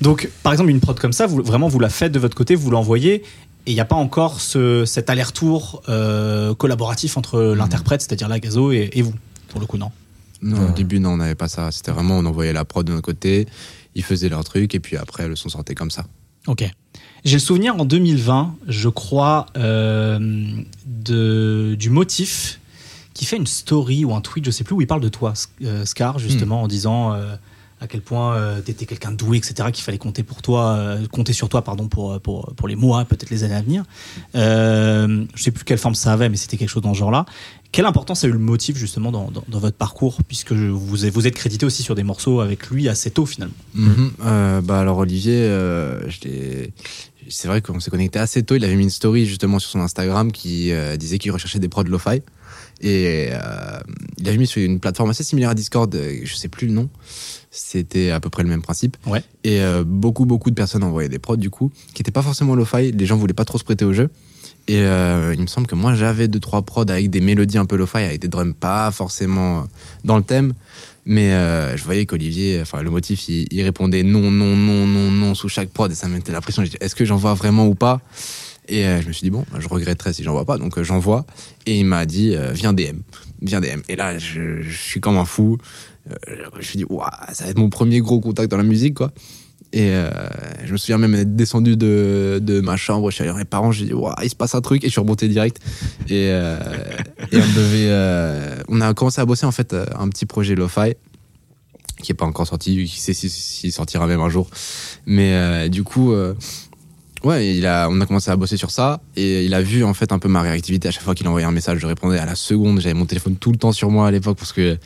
Donc, par exemple, une prod comme ça, vous, vraiment, vous la faites de votre côté, vous l'envoyez, et il n'y a pas encore ce, cet aller-retour euh, collaboratif entre l'interprète, c'est-à-dire la Gazo, et, et vous, pour le coup, non? Non, au début, non, on n'avait pas ça. C'était vraiment, on envoyait la prod de notre côté, ils faisaient leur truc, et puis après, le son sortait comme ça. Ok. J'ai le souvenir en 2020, je crois, euh, de, du motif qui fait une story ou un tweet, je sais plus, où il parle de toi, euh, Scar, justement, en disant euh, à quel point euh, t'étais quelqu'un de doué, etc., qu'il fallait compter pour toi, euh, compter sur toi, pardon, pour, pour, pour les mois, peut-être les années à venir. Euh, je sais plus quelle forme ça avait, mais c'était quelque chose dans ce genre-là. Quelle importance a eu le motif, justement, dans, dans, votre parcours, puisque vous, vous êtes crédité aussi sur des morceaux avec lui assez tôt, finalement Mhm. Euh, bah alors Olivier, euh, c'est vrai qu'on s'est connecté assez tôt. Il avait mis une story justement sur son Instagram qui euh, disait qu'il recherchait des prods lo-fi. Et euh, il avait mis sur une plateforme assez similaire à Discord, euh, je sais plus le nom. C'était à peu près le même principe. Ouais. Et euh, beaucoup, beaucoup de personnes envoyaient des prods du coup, qui n'étaient pas forcément lo-fi. Les gens voulaient pas trop se prêter au jeu. Et euh, il me semble que moi j'avais deux trois prods avec des mélodies un peu lo-fi, avec des drums pas forcément dans le thème. Mais euh, je voyais qu'Olivier, enfin le motif, il, il répondait non, non, non, non, non sous chaque prod et ça me mettait la pression. Est-ce que j'envoie vraiment ou pas? Et euh, je me suis dit bon, je regretterais si j'envoie pas, donc euh, j'envoie. Et il m'a dit euh, viens DM, viens DM. Et là, je, suis comme un fou. Euh, je me suis dit waouh, ça va être mon premier gros contact dans la musique, quoi. Et je me souviens même être descendu de, de ma chambre, je suis allé voir mes parents, j'ai dit, waouh, il se passe un truc, et je suis remonté direct. Et, on devait, on a commencé à bosser en fait un petit projet lo-fi qui est pas encore sorti, qui sait s'il si, sortira même un jour. Mais du coup, ouais, il a, on a commencé à bosser sur ça et il a vu en fait un peu ma réactivité. À chaque fois qu'il envoyait un message, je répondais à la seconde. J'avais mon téléphone tout le temps sur moi à l'époque parce que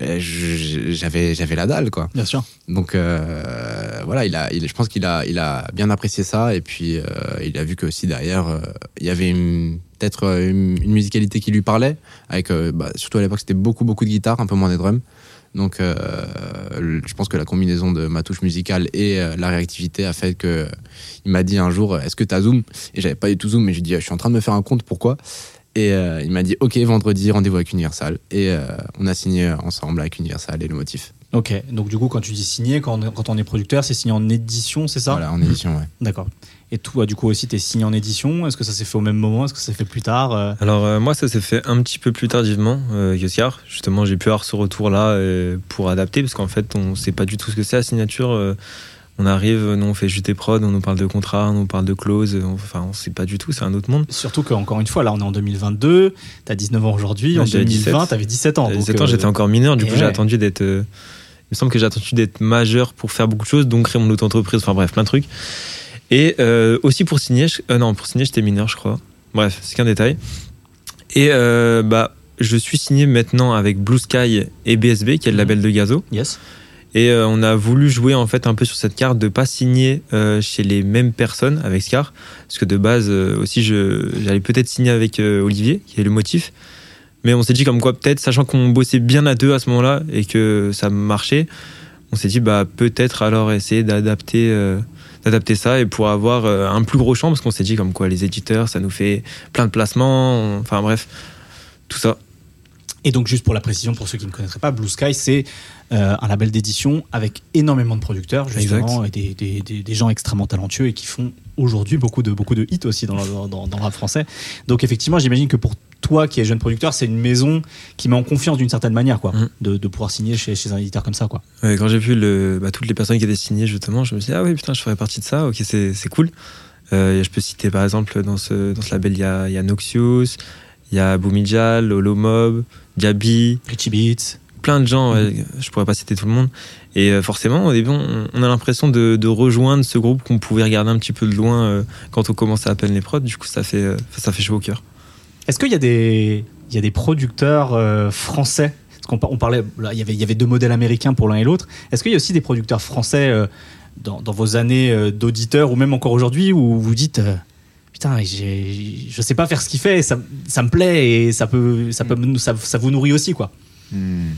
euh, j'avais j'avais la dalle quoi. Bien sûr. Donc euh, voilà, il a, il, je pense qu'il a, il a bien apprécié ça et puis euh, il a vu que aussi derrière euh, il y avait une- peut-être euh, une, une musicalité qui lui parlait, avec bah, surtout à l'époque c'était beaucoup beaucoup de guitare, un peu moins des drums. Donc euh, je pense que la combinaison de ma touche musicale et euh, la réactivité a fait que il m'a dit un jour est-ce que t'as zoom? Et j'avais pas du tout zoom mais j'ai dit je suis en train de me faire un compte pourquoi? Et euh, il m'a dit ok vendredi rendez-vous avec Universal et euh, on a signé ensemble avec Universal et le motif. Ok, donc du coup, quand tu dis signé, quand on, quand on est producteur, c'est signé en édition, c'est ça? Voilà en édition ouais. D'accord. Et toi, du coup, aussi, tu es signé en édition? Est-ce que ça s'est fait au même moment? Est-ce que ça s'est fait plus tard Euh, Alors euh, moi ça s'est fait un petit peu plus tardivement euh. Justement j'ai pu avoir ce retour là pour adapter parce qu'en fait on sait pas du tout ce que c'est la signature. On arrive, nous on fait juste des prods, on nous parle de contrat, on nous parle de clause, on- enfin on sait pas du tout, c'est un autre monde. Surtout qu'encore une fois, là, on est en 2022. Tu as 19 ans aujourd'hui. En j'avais 2020, 17. tu avais 17 ans. À donc, 17 ans euh, j'étais encore mineur, du coup j'ai ouais. attendu d'être... euh, il me semble que j'ai attendu d'être majeur pour faire beaucoup de choses, donc créer mon auto-entreprise, enfin bref, plein de trucs. Et euh, aussi pour signer, je- non pour signer j'étais mineur je crois. Bref, c'est qu'un détail. Et bah je suis signé maintenant avec Blue Sky et BSB, qui est le label de Gazo. Yes. Et euh, on a voulu jouer en fait un peu sur cette carte de pas signer euh, chez les mêmes personnes avec Scar, parce que de base euh, aussi j'allais peut-être signer avec euh, Olivier, qui est le motif. Mais on s'est dit comme quoi peut-être, sachant qu'on bossait bien à deux à ce moment-là et que ça marchait, on s'est dit bah peut-être alors essayer d'adapter d'adapter ça et pour avoir un plus gros champ parce qu'on s'est dit comme quoi les éditeurs ça nous fait plein de placements, enfin bref tout ça. Et donc, juste pour la précision, pour ceux qui ne connaîtraient pas, Blue Sky, c'est euh, un label d'édition avec énormément de producteurs, justement, et des, des- des- des gens extrêmement talentueux et qui font aujourd'hui beaucoup de, beaucoup de hits aussi dans le, dans, dans le rap français. Donc, effectivement, j'imagine que pour toi qui es jeune producteur, c'est une maison qui met en confiance d'une certaine manière, quoi, Mhm. de, de pouvoir signer chez, chez un éditeur comme ça, quoi. Ouais, quand j'ai vu le, bah, toutes les personnes qui étaient signées, justement, je me suis dit, ah oui, putain, je ferais partie de ça, ok, c'est c'est cool. Euh, je peux citer par exemple dans ce, dans ce label, il y a, y a Noxious, il y a Boumidjal, Holomob, Diaby, Richie Beats. plein de gens, ouais, je pourrais pas citer tout le monde. Et euh, forcément, au début, on, on a l'impression de, de rejoindre ce groupe qu'on pouvait regarder un petit peu de loin euh, quand on commençait à peine les prods. Du coup, ça fait, euh, ça fait chaud au cœur. Est-ce qu'il y a des, il y a des producteurs euh, français? Parce qu'on on parlait, là, il y avait, il y avait deux modèles américains pour l'un et l'autre. Est-ce qu'il y a aussi des producteurs français dans, dans vos années d'auditeurs ou même encore aujourd'hui où vous dites putain, je sais pas faire ce qu'il fait, ça, ça me plaît et ça peut, ça peut, me- ça, ça vous nourrit aussi quoi. Hmm.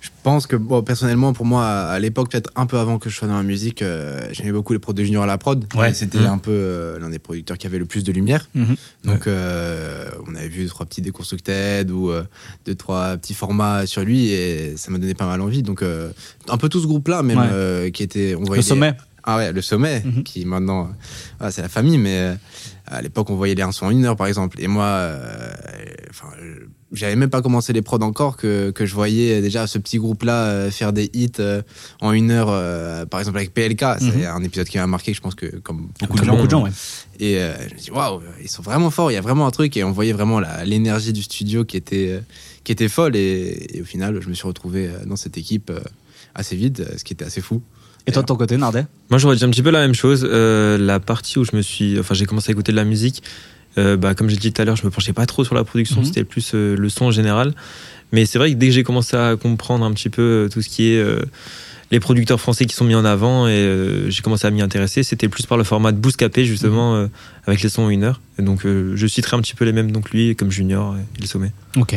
Je pense que, bon, personnellement, pour moi, à à l'époque, peut-être un peu avant que je sois dans la musique, euh, j'aimais beaucoup les prods de Junior à la prod. Ouais. C'était Mhm. un peu euh, l'un des producteurs qui avait le plus de lumière. Mhm. Donc, euh, on avait vu deux, trois petits Deconstructed ou deux, trois petits formats sur lui et ça m'a donné pas mal envie. Donc, un peu tout ce groupe-là, même, Ouais. qui était. On Le voyait les- sommet. Ah ouais, le sommet, Mhm. qui maintenant, voilà, c'est la famille, mais euh, à l'époque, on voyait les 1 en une heure, par exemple. Et moi, euh, enfin, euh, j'avais même pas commencé les prods encore que, que je voyais déjà ce petit groupe-là euh, faire des hits euh, en une heure, par exemple avec PLK. C'est Mhm. un épisode qui m'a marqué, je pense que comme beaucoup de gens. beaucoup de gens, ouais. Et je me dis, waouh, ils sont vraiment forts, il y a vraiment un truc. Et on voyait vraiment l'énergie du studio qui était, qui était folle. Et, et au final, je me suis retrouvé dans cette équipe assez vite, euh, ce qui était assez fou. Et toi de ton côté, Nardet Moi, j'aurais dit un petit peu la même chose. Euh, la partie où je me suis, enfin, j'ai commencé à écouter de la musique. euh, bah, comme j'ai dit tout à l'heure, je me penchais pas trop sur la production. Mhm. C'était plus euh, le son en général. Mais c'est vrai que dès que j'ai commencé à comprendre un petit peu tout ce qui est les producteurs français qui sont mis en avant et j'ai commencé à m'y intéresser, c'était plus par le format de Bouscapé justement euh, avec les sons en une heure. Et donc, je citerai un petit peu les mêmes donc lui comme Junior et le Sommet. Ok.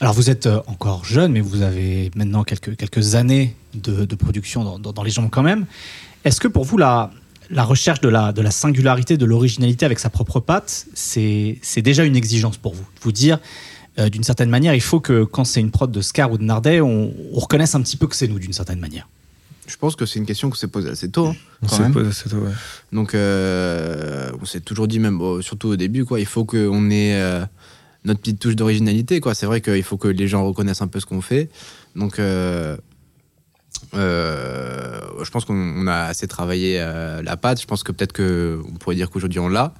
Alors vous êtes euh, encore jeune, mais vous avez maintenant quelques, quelques années de, de production dans, dans- dans les jambes quand même. Est-ce que pour vous, la, la recherche de la, de la singularité, de l'originalité avec sa propre patte, c'est c'est déjà une exigence pour vous? Vous dire, euh, d'une certaine manière, il faut que quand c'est une prod de Scar ou de Nardet, on, on reconnaisse un petit peu que c'est nous d'une certaine manière. Je pense que c'est une question qu'on s'est posée assez tôt. hein, On quand s'est même. posé- c'est tout, ouais. Donc, euh, on s'est toujours dit, même bon, surtout au début, quoi, il faut qu'on ait euh, notre petite touche d'originalité. quoi. C'est vrai qu'il faut que les gens reconnaissent un peu ce qu'on fait. Donc, euh, euh, je pense qu'on on a assez travaillé euh, la patte. Je pense que peut-être que on pourrait dire qu'aujourd'hui on l'a,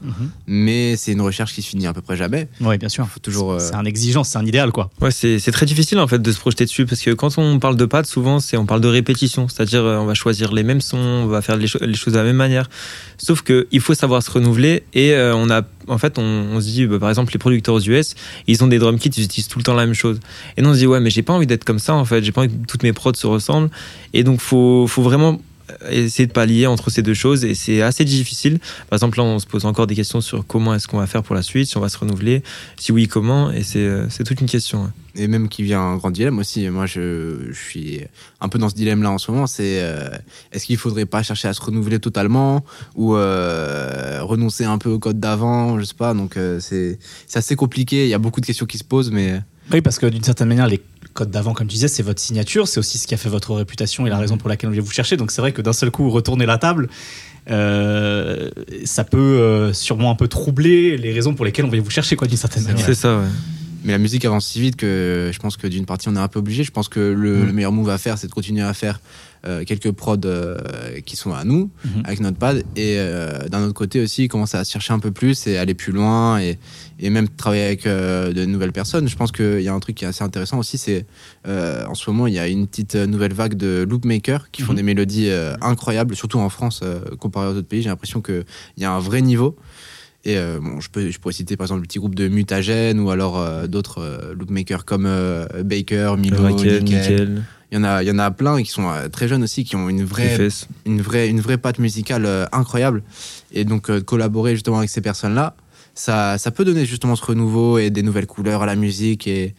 mais c'est une recherche qui se finit à peu près jamais. Oui, bien sûr. Faut toujours. euh, C'est un exigence, c'est un idéal, quoi. Ouais, c'est c'est très difficile en fait de se projeter dessus parce que quand on parle de pattes, souvent c'est on parle de répétition, c'est-à-dire on va choisir les mêmes sons, on va faire les, cho- les choses de la même manière. Sauf que il faut savoir se renouveler et euh, on a en fait on, se dit bah, par exemple les producteurs aux US, ils ont des drum kits, ils utilisent tout le temps la même chose. Et nous on se dit ouais mais j'ai pas envie d'être comme ça en fait, j'ai pas envie que toutes mes prods se ressemblent et donc faut faut vraiment essayer de pallier entre ces deux choses et c'est assez difficile. Par exemple là on se pose encore des questions sur comment est-ce qu'on va faire pour la suite, si on va se renouveler, si oui comment et c'est euh, toute une question. ouais. et même qui vient un grand dilemme aussi. Moi, je, je suis un peu dans ce dilemme-là en ce moment. C'est euh, est-ce qu'il faudrait pas chercher à se renouveler totalement ou euh, renoncer un peu au code d'avant Je sais pas. Donc euh, c'est assez compliqué. Il y a beaucoup de questions qui se posent, mais Oui, parce que d'une certaine manière, les codes d'avant, comme tu disais, c'est votre signature, c'est aussi ce qui a fait votre réputation et la raison pour laquelle on vient vous chercher. Donc c'est vrai que d'un seul coup, retourner la table, euh, ça peut euh, sûrement un peu troubler les raisons pour lesquelles on vient vous chercher, quoi, d'une certaine manière. C'est ça, ouais. mais la musique avance si vite que je pense que d'une partie on est un peu obligé. Je pense que le, Mm. le meilleur move à faire, c'est de continuer à faire quelques prods euh, qui sont à nous Mhm. avec notre pad et euh, d'un autre côté aussi commencer à se chercher un peu plus et aller plus loin et, et même travailler avec euh, de nouvelles personnes. Je pense qu'il y a un truc qui est assez intéressant aussi, c'est euh, en ce moment il y a une petite euh, nouvelle vague de loopmakers qui font Mhm. des mélodies euh, incroyables, surtout en France euh, comparé aux autres pays. J'ai l'impression qu'il y a un vrai niveau. Et euh, bon, je, peux, je pourrais citer par exemple le petit groupe de Mutagène ou alors euh, d'autres euh, loopmakers comme euh, Baker, Milo, Raquel, Nickel. Nickel, Il y en a, il y en a plein qui sont euh, très jeunes aussi, qui ont une vraie, une vraie, une vraie patte musicale euh, incroyable. Et donc euh, collaborer justement avec ces personnes-là, ça, ça peut donner justement ce renouveau et des nouvelles couleurs à la musique. Et,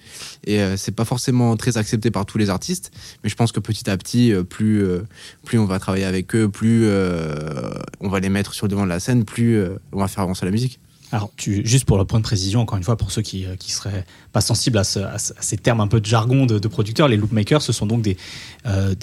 et euh, c'est pas forcément très accepté par tous les artistes, mais je pense que petit à petit, euh, plus, euh, plus on va travailler avec eux, plus on va les mettre sur le devant de la scène, plus on va faire avancer la musique. Alors, juste pour le point de précision, encore une fois, pour ceux qui ne qui seraient pas sensibles à, ce- à ce- à ces termes un peu de jargon de, producteurs, les loopmakers, ce sont donc des, euh,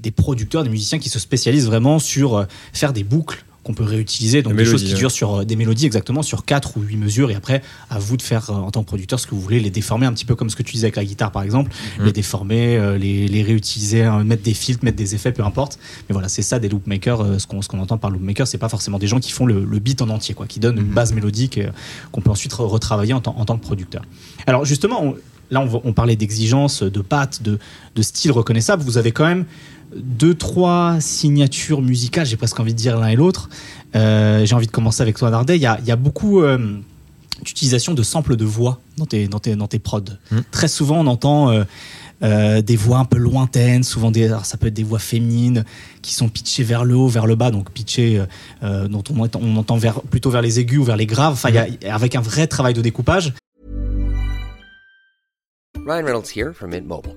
des producteurs, des musiciens qui se spécialisent vraiment sur euh, faire des boucles qu'on peut réutiliser, donc Des choses qui ouais. durent sur euh, des mélodies exactement sur 4 ou 8 mesures, et après à vous de faire euh, en tant que producteur ce que vous voulez, les déformer un petit peu comme ce que tu disais avec la guitare par exemple, Mhm. les déformer, euh, les, les réutiliser, mettre des filtres, mettre des effets, peu importe. Mais voilà, c'est ça des loopmakers. ce qu'on entend par loopmaker, c'est pas forcément des gens qui font le, le beat en entier, quoi, qui donnent une base mélodique qu'on peut ensuite re- retravailler en, tant- en tant que producteur. Alors justement, on- là on parlait d'exigence, de pattes, de, de style reconnaissable. Vous avez quand même deux, trois signatures musicales, j'ai presque envie de dire l'un et l'autre. Euh, j'ai envie de commencer avec toi, Dardet. Il y a, il y a beaucoup euh, d'utilisation de samples de voix dans tes, dans tes, dans tes prods. Mm. Très souvent, on entend euh, euh, des voix un peu lointaines, souvent des, alors ça peut être des voix féminines qui sont pitchées vers le haut, vers le bas, donc pitchées dont on, on entend vers, plutôt vers les aigus ou vers les graves, enfin, a- avec un vrai travail de découpage. Ryan Reynolds here from Mint Mobile.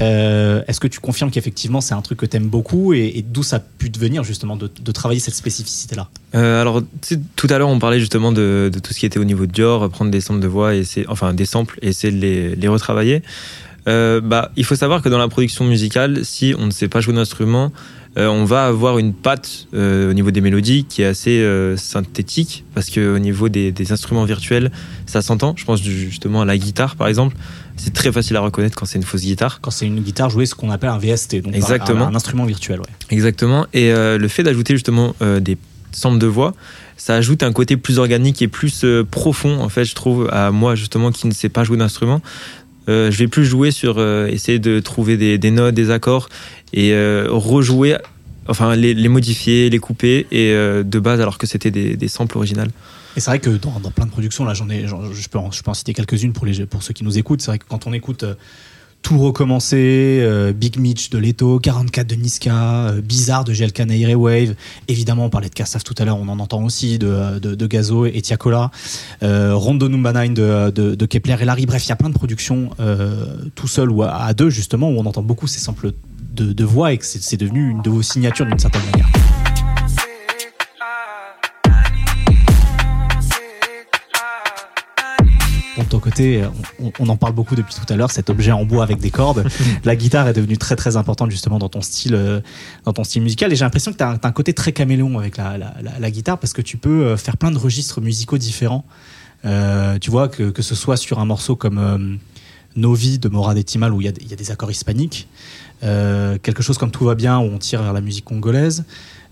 Euh, Est-ce que tu confirmes qu'effectivement c'est un truc que t'aimes beaucoup et, d'où ça a pu te venir justement de, travailler cette spécificité-là? Euh, alors, tu tout à l'heure, on parlait justement de, tout ce qui était au niveau de Dior, prendre des samples de voix, et enfin des samples, et essayer de les, retravailler. Euh, bah, il faut savoir que dans la production musicale, si on ne sait pas jouer d'instrument, on va avoir une patte euh, au niveau des mélodies qui est assez euh, synthétique, parce que au niveau des, des instruments virtuels, ça s'entend. Je pense justement à la guitare, par exemple. C'est très facile à reconnaître quand c'est une fausse guitare. Quand c'est une guitare jouée, ce qu'on appelle un VST, donc Exactement. Un, un instrument virtuel. Ouais. Exactement. Et euh, le fait d'ajouter justement euh, des samples de voix, ça ajoute un côté plus organique et plus euh, profond, en fait, je trouve, à moi justement qui ne sais pas jouer d'instrument. Euh, je vais plus jouer sur euh, essayer de trouver des, des notes, des accords et euh, rejouer, enfin les, modifier, les couper et euh, de base alors que c'était des, samples originales. Et c'est vrai que dans, plein de productions, là, j'en ai, je, peux en, citer quelques-unes pour, les, pour ceux qui nous écoutent. C'est vrai que quand on écoute euh, Tout recommencer, euh, Big Mitch de Leto, 44 de Niska, Bizarre de GLK Nair Wave, évidemment, on parlait de Kassav tout à l'heure, on en entend aussi, de, de, Gazo et Tiakola, Rondo Number 9 de, de, Kepler et Larry. Bref, il y a plein de productions tout seul ou à deux, justement, où on entend beaucoup ces samples de, de voix et que c'est devenu une de vos signatures d'une certaine manière. De ton côté, on, on en parle beaucoup depuis tout à l'heure, cet objet en bois avec des cordes. la guitare est devenue très très importante justement dans ton style, euh, dans ton style musical. Et j'ai l'impression que tu as, un côté très caméléon avec la, la- la- la guitare parce que tu peux euh, faire plein de registres musicaux différents. Euh, tu vois, que, que ce soit sur un morceau comme euh, Novi de Morad et Timal où il y, a des- il y a des accords hispaniques, euh, quelque chose comme Tout va bien où on tire vers la musique congolaise.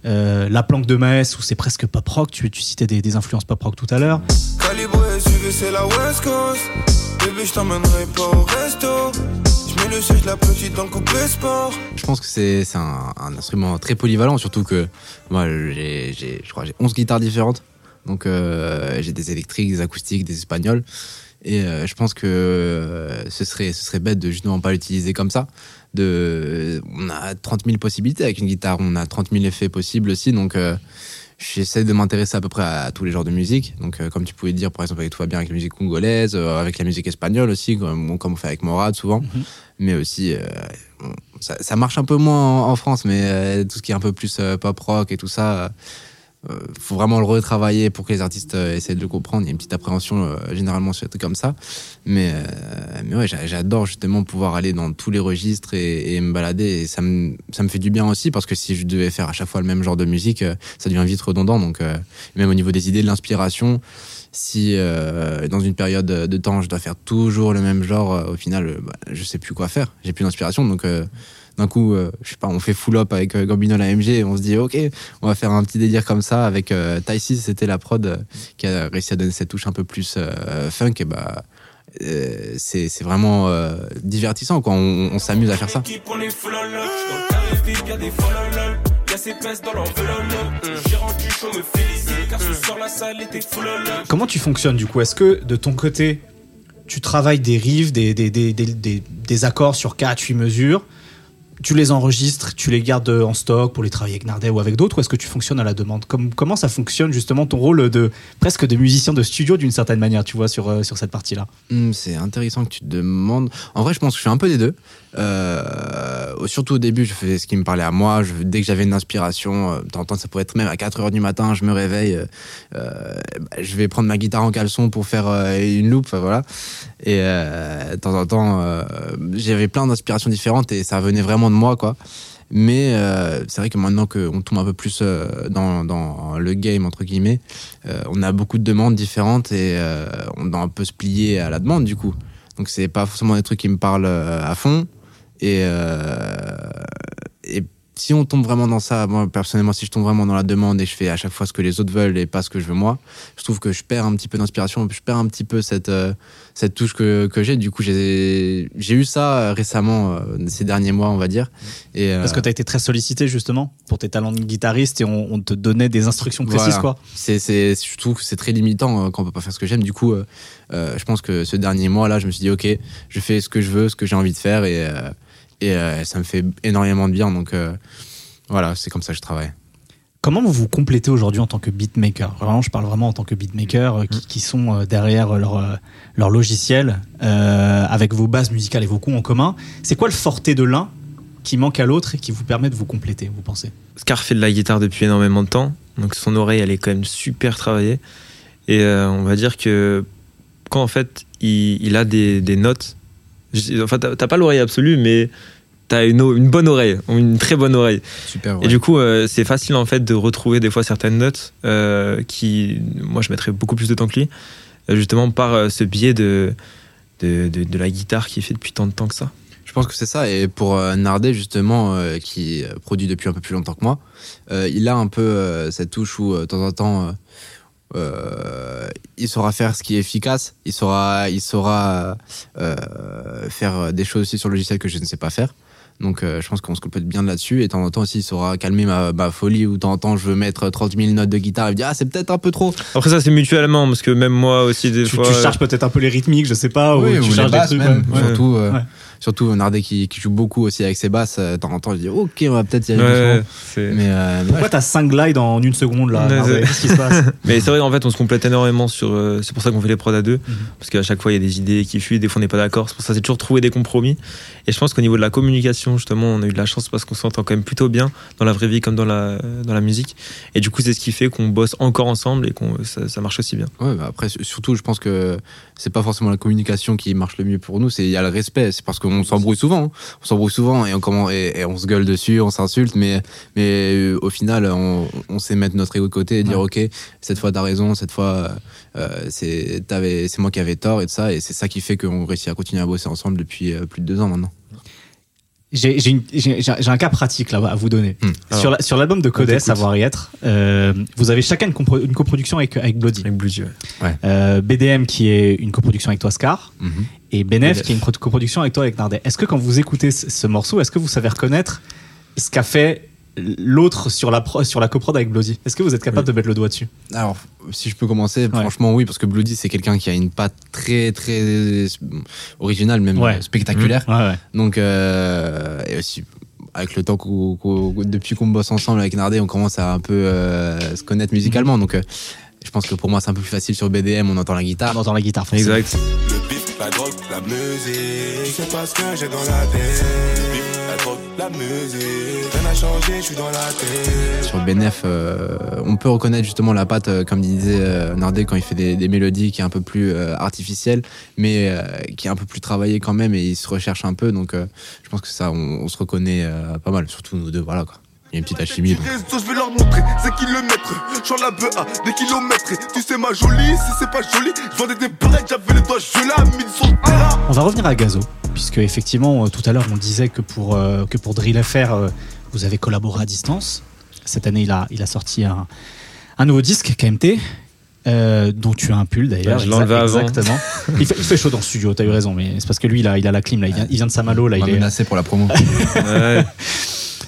euh, la planque de Maes où c'est presque pop rock, tu, tu citais des, des influences pop rock tout à l'heure. Calibré, suivi, c'est la West Coast. Bébé, je t'emmènerai pas au resto. Je mets le siège, la petite dans le coupé sport. Je pense que c'est c'est un, un instrument très polyvalent, surtout que moi, j'ai, j'ai- je crois, que j'ai 11 guitares différentes. Donc, euh, j'ai des électriques, des acoustiques, des espagnols. Et euh, je pense que euh, ce serait, ce serait bête de justement pas l'utiliser comme ça. De, on a 30 000 possibilités avec une guitare, on a 30 000 effets possibles aussi. Donc, euh, j'essaie de m'intéresser à peu près à, tous les genres de musique. Donc, euh, comme tu pouvais dire, par exemple, avec tout va bien avec la musique congolaise, euh, avec la musique espagnole aussi, comme, comme on fait avec Morad souvent. Mais aussi, euh, ça, ça marche un peu moins en, en France, mais tout ce qui est un peu plus pop rock et tout ça, euh, faut vraiment le retravailler pour que les artistes euh, essaient de le comprendre. Il y a une petite appréhension euh, généralement sur des trucs comme ça. Mais, euh, mais ouais, j'a- j'adore justement pouvoir aller dans tous les registres et, me balader. Ça me, ça me fait du bien aussi parce que si je devais faire à chaque fois le même genre de musique, ça devient vite redondant. Donc, même au niveau des idées, de l'inspiration, si dans une période de temps je dois faire toujours le même genre, au final, bah, je sais plus quoi faire. J'ai plus d'inspiration. Donc, d'un coup, euh, je sais pas, on fait full up avec euh, Gambino la MG et on se dit, ok, on va faire un petit délire comme ça avec euh, c'était la prod euh, qui a réussi à donner cette touche un peu plus euh, funk. Et bah. euh, c'est c'est vraiment euh, divertissant quoi. On, on s'amuse à faire ça. Comment tu fonctionnes du coup? Est-ce que de ton côté, tu travailles des riffs, des, des, des, des, des- des accords sur 4, 8 mesures? Tu les enregistres, tu les gardes en stock pour les travailler avec Nardet ou avec d'autres, ou est-ce que tu fonctionnes à la demande? Comme- Comment ça fonctionne justement ton rôle de presque de musicien de studio d'une certaine manière, tu vois, sur, euh, sur cette partie-là? Hmm, c'est intéressant que tu te demandes. En vrai, je pense que je fais un peu des deux. Euh, surtout au début, je faisais ce qui me parlait à moi. Dès que j'avais une inspiration, euh, de temps en temps, ça pouvait être même à 4 heures du matin, je me réveille, euh, bah, je vais prendre ma guitare en caleçon pour faire une loupe, voilà. Et de temps en temps, j'avais plein d'inspirations différentes et ça venait vraiment de moi, quoi. Mais euh, c'est vrai que maintenant qu'on tombe un peu plus euh, dans, dans le game, entre guillemets, euh, on a beaucoup de demandes différentes et on doit un peu se plier à la demande, du coup. Donc c'est pas forcément des trucs qui me parlent à fond. Et, et si on tombe vraiment dans ça, moi personnellement, si je tombe vraiment dans la demande et je fais à chaque fois ce que les autres veulent et pas ce que je veux moi, je trouve que je perds un petit peu d'inspiration, je perds un petit peu cette, cette touche que, que j'ai. Du coup, j'ai eu ça euh, récemment, euh, ces derniers mois, on va dire. Et, euh, Parce que tu as été très sollicité justement pour tes talents de guitariste et on, on te donnait des instructions précises, Voilà. quoi. C'est, je trouve que c'est très limitant quand on peut pas faire ce que j'aime. Du coup, je pense que ce dernier mois là, je me suis dit ok, je fais ce que je veux, ce que j'ai envie de faire et et ça me fait énormément de bien. Donc voilà, c'est comme ça que je travaille. Comment vous vous complétez aujourd'hui en tant que beatmaker? Vraiment, je parle vraiment en tant que beatmaker euh, qui, qui sont euh, derrière leur, euh, leur logiciel, euh, avec vos bases musicales et vos coups en commun. C'est quoi le forté de l'un qui manque à l'autre et qui vous permet de vous compléter, vous pensez? Scar fait de la guitare depuis énormément de temps, donc son oreille elle est quand même super travaillée. Et euh, on va dire que quand en fait il, il a des, des notes, enfin t'as t'as pas l'oreille absolue, mais t'as une, une bonne oreille, une très bonne oreille. Super. Et du coup, euh, c'est facile en fait de retrouver des fois certaines notes euh, qui, moi, je mettrais beaucoup plus de temps que lui, euh, justement par euh, ce biais de, de, de, de la guitare qui fait depuis tant de temps que ça. Je pense que c'est ça. Et pour Nardet, justement, qui produit depuis un peu plus longtemps que moi, il a un peu cette touche où, de temps en temps, euh, il saura faire ce qui est efficace. Il saura, il saura euh, faire des choses aussi sur le logiciel que je ne sais pas faire. Donc, euh, je pense qu'on se complète bien là-dessus. Et de temps en temps aussi, il saura calmer ma, ma folie où de temps en temps, je veux mettre 30 000 notes de guitare. Il me dit, ah, c'est peut-être un peu trop. Après ça, c'est mutuellement, parce que même moi aussi, des tu, fois... tu charges peut-être un peu les rythmiques, je sais pas, Oui, ou tu ou les charges des basses trucs. même. ouais. Surtout, euh, Ouais. surtout Nardet qui, qui joue beaucoup aussi avec ses basses. euh, De temps en temps, je dis, ok, on va peut-être y aller Ouais, Mais, euh, mais Pourquoi t'as 5 glides en une seconde là Qu'est-ce qui se passe Mais c'est vrai qu'en fait, on se complète énormément sur. euh, c'est pour ça qu'on fait les prods à deux. Parce qu'à chaque fois, il y a des idées qui fuient, des fois, on n'est pas d'accord. C'est pour ça c'est toujours trouver des compromis. Et je pense qu'au niveau de la communication, justement, on a eu de la chance parce qu'on s'entend quand même plutôt bien dans la vraie vie comme dans la, dans la musique. Et du coup, c'est ce qui fait qu'on bosse encore ensemble et qu'on ça, ça marche aussi bien. Ouais, bah après, su- surtout, je pense que c'est pas forcément la communication qui marche le mieux pour nous, c'est il y a le respect. C'est parce qu'on s'embrouille souvent. hein. On s'embrouille souvent et on, comment, et, et on se gueule dessus, on s'insulte, mais, mais euh, au final, on, on sait mettre notre ego de côté et dire, ok, cette fois t'as raison, cette fois euh, c'est t'avais- c'est moi qui avais tort et tout ça. Et c'est ça qui fait qu'on réussit à continuer à bosser ensemble depuis euh, plus de deux ans maintenant. J'ai j'ai une- j'ai- j'ai- j'ai un cas pratique là à vous donner. Hmm. Sur Alors, la- Sur l'album de Codes, t'écoute. Savoir y être, euh, vous avez chacun une, compro- une coproduction avec, avec Bloody. Avec Blue Dieu. Euh, BDM qui est une coproduction avec toi, Scar, Mhm. et Benef qui est une pro- coproduction avec toi, avec Nardet. Est-ce que quand vous écoutez ce, ce morceau, est-ce que vous savez reconnaître ce qu'a fait l'autre sur la, pro- sur la coprod avec Bloody Est-ce que vous êtes capable de mettre le doigt dessus? Alors, si je peux commencer, franchement, oui, parce que Bloody, c'est quelqu'un qui a une patte très, très originale, même Ouais. euh, spectaculaire. Ouais, ouais. Donc, euh, et aussi, avec le temps qu'on, qu'on- depuis qu'on bosse ensemble avec Nardé, on commence à un peu euh, se connaître musicalement. Donc, euh, je pense que pour moi, c'est un peu plus facile sur BDM, on entend la guitare. On entend la guitare, forcément. Exact. Le bif, la drogue, la musique, c'est pas ce que j'ai dans la tête. Sur BNF, euh, on peut reconnaître justement la patte, euh, comme disait euh, Nardé, quand il fait des, mélodies qui est un peu plus euh, artificielles, mais qui est un peu plus travaillé quand même et il se recherche un peu. Donc, je pense que ça, on, se reconnaît pas mal, surtout nous deux, voilà quoi. Y a une petite alchimie. donc. réseaux, je vais leur montrer c'est qui le maître. J'en la veux à des kilomètres. Et tu sais ma jolie, si c'est pas joli, je vendais des breaks, j'avais les doigts gelés à midi sur le terrain. On va revenir à Gazo, puisque effectivement, euh, tout à l'heure, on disait que pour, euh, que pour Drill FR, euh, vous avez collaboré à distance. Cette année, il a, il a sorti un, un nouveau disque, KMT. euh, dont tu as un pull d'ailleurs. Je l'enlevais avant. Exactement. il, fait, il fait chaud dans le studio, t'as eu raison, mais c'est parce que lui, il a, il a la clim, là, il, vient, il vient de Saint-Malo. Là, On il est... menacé pour la promo. Ouais.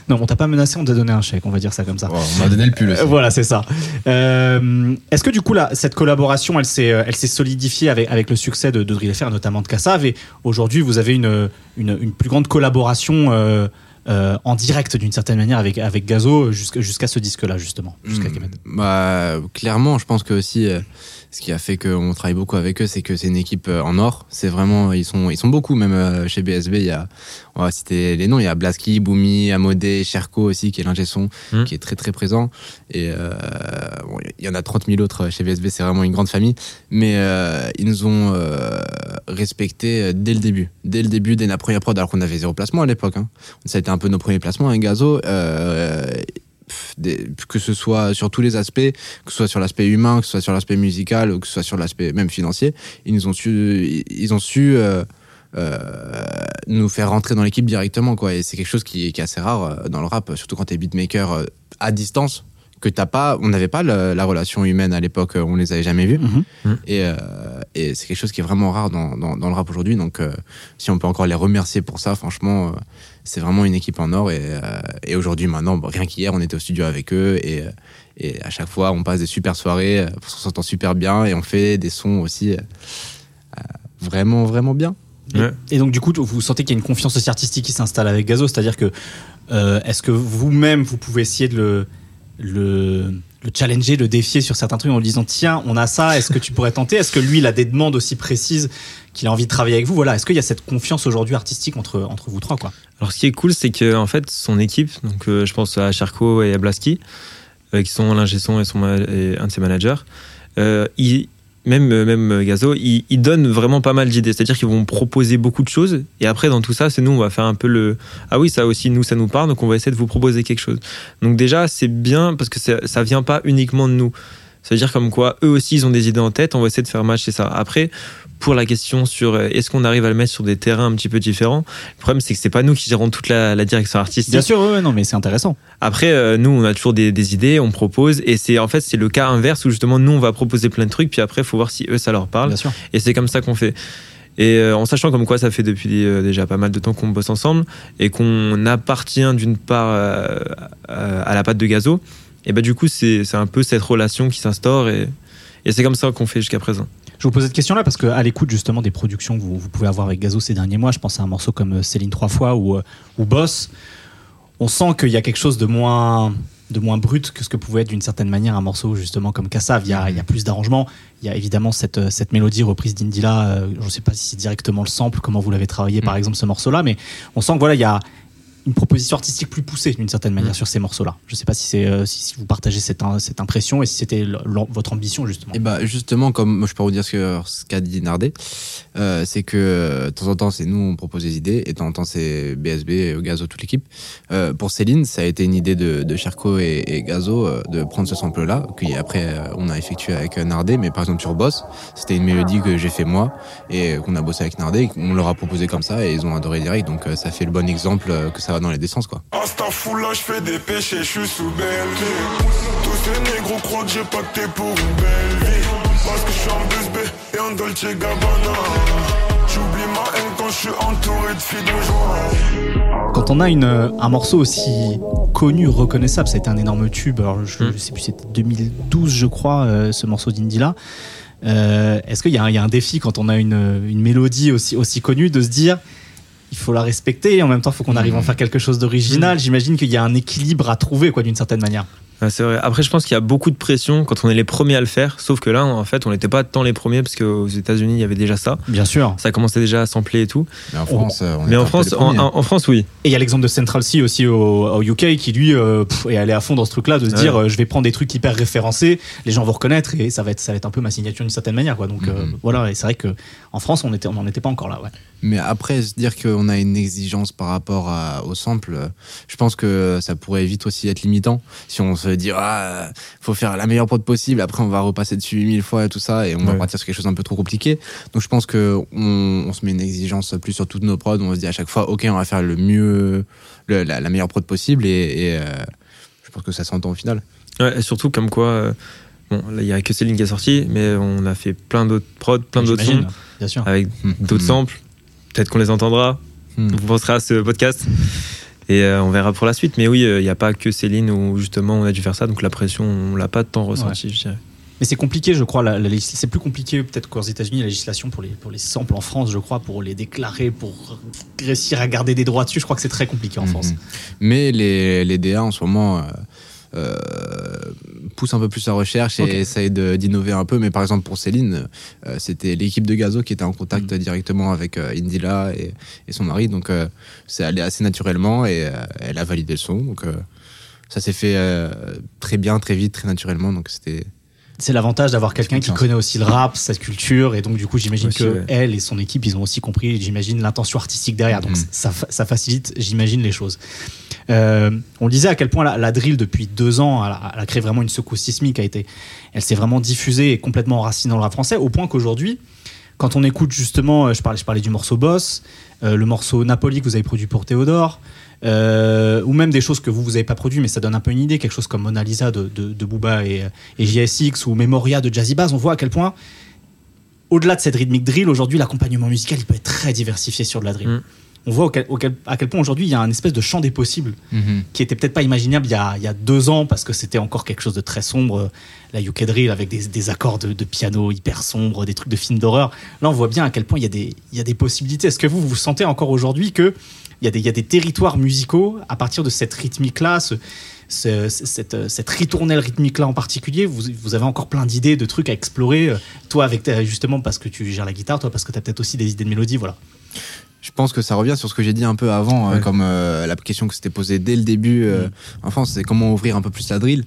Non, on t'a pas menacé, on t'a donné un chèque, on va dire ça comme ça. On m'a donné le pull aussi. Euh, Voilà, c'est ça. Euh, Est-ce que du coup, là, cette collaboration, elle s'est, euh, solidifiée avec, avec le succès de, de Drill FR, notamment de Kassav, et aujourd'hui, vous avez une, une, une plus grande collaboration euh, euh, en direct, d'une certaine manière, avec, avec Gazo, jusqu'à, ce disque-là, justement, jusqu'à Hmm. Bah, clairement, je pense que aussi, ce qui a fait qu'on travaille beaucoup avec eux, c'est que c'est une équipe euh, en or. C'est vraiment, ils sont, ils sont beaucoup, même euh, chez BSB. Il y a, on va citer les noms, il y a Blaski, Boumi, Amodé, Cherko aussi, qui est l'ingé son, Mm. qui est très très présent. Et euh, bon, il y en a 30 000 autres chez BSB, c'est vraiment une grande famille. Mais euh, ils nous ont euh, respectés dès le début. Dès le début, dès la première prod, alors qu'on avait zéro placement à l'époque. Hein. Ça a été un peu nos premiers placements avec Gazo. Des- que ce soit sur tous les aspects, que ce soit sur l'aspect humain, que ce soit sur l'aspect musical, ou que ce soit sur l'aspect même financier, ils nous ont su, ils ont su euh, euh, nous faire rentrer dans l'équipe directement, quoi. Et c'est quelque chose qui, est- qui est assez rare euh, dans le rap, surtout quand t'es beatmaker euh, à distance, que t'as pas, on n'avait pas le- la relation humaine à l'époque, on les avait jamais vus. Mhm. Et, euh, et c'est quelque chose qui est vraiment rare dans, dans, dans le rap aujourd'hui. Donc, euh, si on peut encore les remercier pour ça, franchement, euh, c'est vraiment une équipe en or. Et, euh, et aujourd'hui, maintenant, bon, rien qu'hier, on était au studio avec eux. Et, euh, et à chaque fois, on passe des super soirées, euh, qu'on s'entend super bien. Et on fait des sons aussi euh, vraiment, vraiment bien. Ouais. Et donc, du coup, vous sentez qu'il y a une confiance aussi artistique qui s'installe avec Gazo, c'est-à-dire que euh, est-ce que vous-même, vous pouvez essayer de le, le, le challenger, le défier sur certains trucs en lui disant tiens, on a ça, est-ce que tu pourrais tenter? Est-ce que lui, il a des demandes aussi précises qu'il a envie de travailler avec vous? Voilà, est-ce qu'il y a cette confiance aujourd'hui artistique entre, entre vous trois quoi? Alors, ce qui est cool, c'est que en fait, son équipe, donc euh, je pense à Charco et à Blaski, euh, qui sont l'ingé et, son un de ses managers, euh, ils- même, euh, même euh, Gazo, ils, donnent vraiment pas mal d'idées. C'est-à-dire qu'ils vont proposer beaucoup de choses. Et après, dans tout ça, c'est nous, on va faire un peu le. Ah oui, ça aussi, nous, ça nous parle. Donc, on va essayer de vous proposer quelque chose. Donc, déjà, c'est bien parce que ça, ça vient pas uniquement de nous. Ça veut dire comme quoi, eux aussi, ils ont des idées en tête. On va essayer de faire matcher ça. Après, pour la question sur euh, est-ce qu'on arrive à le mettre sur des terrains un petit peu différents, le problème, c'est que c'est pas nous qui gérons toute la, la direction artistique. Bien sûr, ouais, non, mais c'est intéressant. Après, euh, nous, on a toujours des, des idées, on propose, et c'est en fait c'est le cas inverse où justement nous on va proposer plein de trucs, puis après il faut voir si eux ça leur parle, Bien sûr. et c'est comme ça qu'on fait. Et euh, en sachant comme quoi ça fait depuis euh, déjà pas mal de temps qu'on bosse ensemble et qu'on appartient d'une part euh, à la patte de Gazo, et bah du coup c'est c'est un peu cette relation qui s'instaure et, et c'est comme ça qu'on fait jusqu'à présent. Je vous pose cette question-là parce qu'à l'écoute justement des productions que vous, vous pouvez avoir avec Gazo ces derniers mois, je pense à un morceau comme euh, Céline trois fois ou, euh, ou Boss, on sent qu'il y a quelque chose de moins, de moins brut que ce que pouvait être d'une certaine manière un morceau justement comme Kassav. Il y a, il y a plus d'arrangements, il y a évidemment cette, euh, cette mélodie reprise d'Indila, euh, je ne sais pas si c'est directement le sample, comment vous l'avez travaillé par exemple ce morceau-là, mais on sent que voilà, il y a une proposition artistique plus poussée d'une certaine manière sur ces morceaux-là. Je ne sais pas si, c'est, euh, si, si vous partagez cette, cette impression et si c'était votre ambition justement. Et bah justement, comme moi, je peux vous dire ce que ce qu'a dit Nardé, euh, c'est que de temps en temps c'est nous on propose des idées et de temps en temps c'est BSB, Gazo, toute l'équipe. Euh, pour Céline, ça a été une idée de, de et, et Gazo de prendre ce sample là, qui après on a effectué avec Nardé, mais par exemple sur Boss, c'était une mélodie que j'ai fait moi et qu'on a bossé avec Nardé, on leur a proposé comme ça et ils ont adoré direct, donc ça fait le bon exemple que ça dans les sens quoi. Instant fou là, je fais des péchés, je suis sous belle Tous ces négros croient que j'ai pacté pour une belle vie. Parce que je suis en BSB et en Dolce Gabbana. J'oublie ma haine quand je suis entouré de filles de joie. Quand on a une, un morceau aussi connu, reconnaissable, ça a été un énorme tube. Alors, je, Mm. je sais plus, c'était 2012, je crois, euh, ce morceau d'Indila. Euh, Est-ce qu'il y, a un- il y a un défi quand on a une, une mélodie aussi, aussi connue de se dire il faut la respecter et en même temps il faut qu'on arrive à en faire quelque chose d'original J'imagine qu'il y a un équilibre à trouver quoi d'une certaine manière. C'est vrai. Après, je pense qu'il y a beaucoup de pression quand on est les premiers à le faire. Sauf que là, en fait, on n'était pas tant les premiers parce qu'aux États-Unis, il y avait déjà ça. Bien sûr. Ça commençait déjà à sampler et tout. Mais en France, euh, on Mais en France, les en, premiers. en- en France, oui. Et il y a l'exemple de Central C aussi au, au UK qui lui euh, pff, est allé à fond dans ce truc-là de se Ouais. dire euh, je vais prendre des trucs hyper référencés, les gens vont reconnaître et ça va être ça va être un peu ma signature d'une certaine manière quoi. Donc euh, Mhm. voilà et c'est vrai que en France on était on n'en était pas encore là ouais. Mais après, se dire qu'on a une exigence par rapport à- au sample, je pense que ça pourrait vite aussi être limitant. Si on se dit, ah, faut faire la meilleure prod possible, après on va repasser dessus mille fois et tout ça, et on va partir sur quelque chose d'un peu trop compliqué. Donc je pense que on, se met une exigence plus sur toutes nos prods, on se dit à chaque fois, ok, on va faire le mieux, le- la, la meilleure prod possible, et, et, euh, je pense que ça s'entend au final. Ouais, et surtout, comme quoi, euh, bon, là, il n'y a que Céline qui est sortie, mais on a fait plein d'autres prods, plein d'autres sons J'imagine, Bien sûr. avec Hmm. d'autres Hmm. samples. Peut-être qu'on les entendra. Hmm. Vous penserez à ce podcast. Et euh, on verra pour la suite. Mais oui, euh, il n'y a pas que Céline où justement on a dû faire ça. Donc la pression, on l'a pas tant ressentie, je dirais. Mais c'est compliqué, je crois. La, la c'est plus compliqué peut-être qu'aux États-Unis, la législation pour les, pour les samples en France, je crois, pour les déclarer, pour réussir à garder des droits dessus. Je crois que c'est très compliqué en Mhm. France. Mais les, les DA en ce moment euh, euh, poussent un peu plus la recherche et de- d'innover un peu. Mais par exemple, pour Céline, euh, c'était l'équipe de Gazo qui était en contact Mhm. directement avec euh, Indila et, et son mari. Donc, c'est allé assez naturellement et elle a validé le son. Donc, ça s'est fait très bien, très vite, très naturellement. Donc, c'était. C'est l'avantage d'avoir quelqu'un qui connaît aussi le rap, sa culture, et donc du coup j'imagine que ouais. elle et son équipe, ils ont aussi compris, j'imagine, l'intention artistique derrière. Donc Mhm. ça, ça facilite, j'imagine, les choses. Euh, on disait à quel point la, la drill depuis deux ans, elle a, elle a créé vraiment une secousse sismique. A été, elle s'est vraiment diffusée et complètement enracinée dans le rap français, au point qu'aujourd'hui, quand on écoute justement, euh, je parlais, je parlais du morceau Boss, euh, le morceau Napoli que vous avez produit pour Théodore, euh, ou même des choses que vous, vous avez pas produit, mais ça donne un peu une idée, quelque chose comme Mona Lisa de, de, de Booba et, et JSX, ou Memoria de Jazzy Bass, on voit à quel point, au-delà de cette rythmique drill, aujourd'hui, l'accompagnement musical, il peut être très diversifié sur de la drill. Mm. On voit auquel- auquel- à quel point aujourd'hui, il y a un espèce de champ des possibles qui était peut-être pas imaginable il y, a, il y a deux ans parce que c'était encore quelque chose de très sombre, la UK Drill avec des, des accords de, de piano hyper sombres, des trucs de films d'horreur. Là, on voit bien à quel point il y a des, il y a des possibilités. Est-ce que vous, vous sentez encore aujourd'hui que il y, a des, il y a des territoires musicaux à partir de cette rythmique-là, ce- ce- cette, cette ritournelle rythmique-là en particulier vous, vous avez encore plein d'idées, de trucs à explorer. Toi, avec ta- justement parce que tu gères la guitare, toi, parce que tu as peut-être aussi des idées de mélodie, voilà. Je pense que ça revient sur ce que j'ai dit un peu avant, euh, Ouais. comme euh, la question que c'était posée dès le début euh, en France, c'est comment ouvrir un peu plus la drill.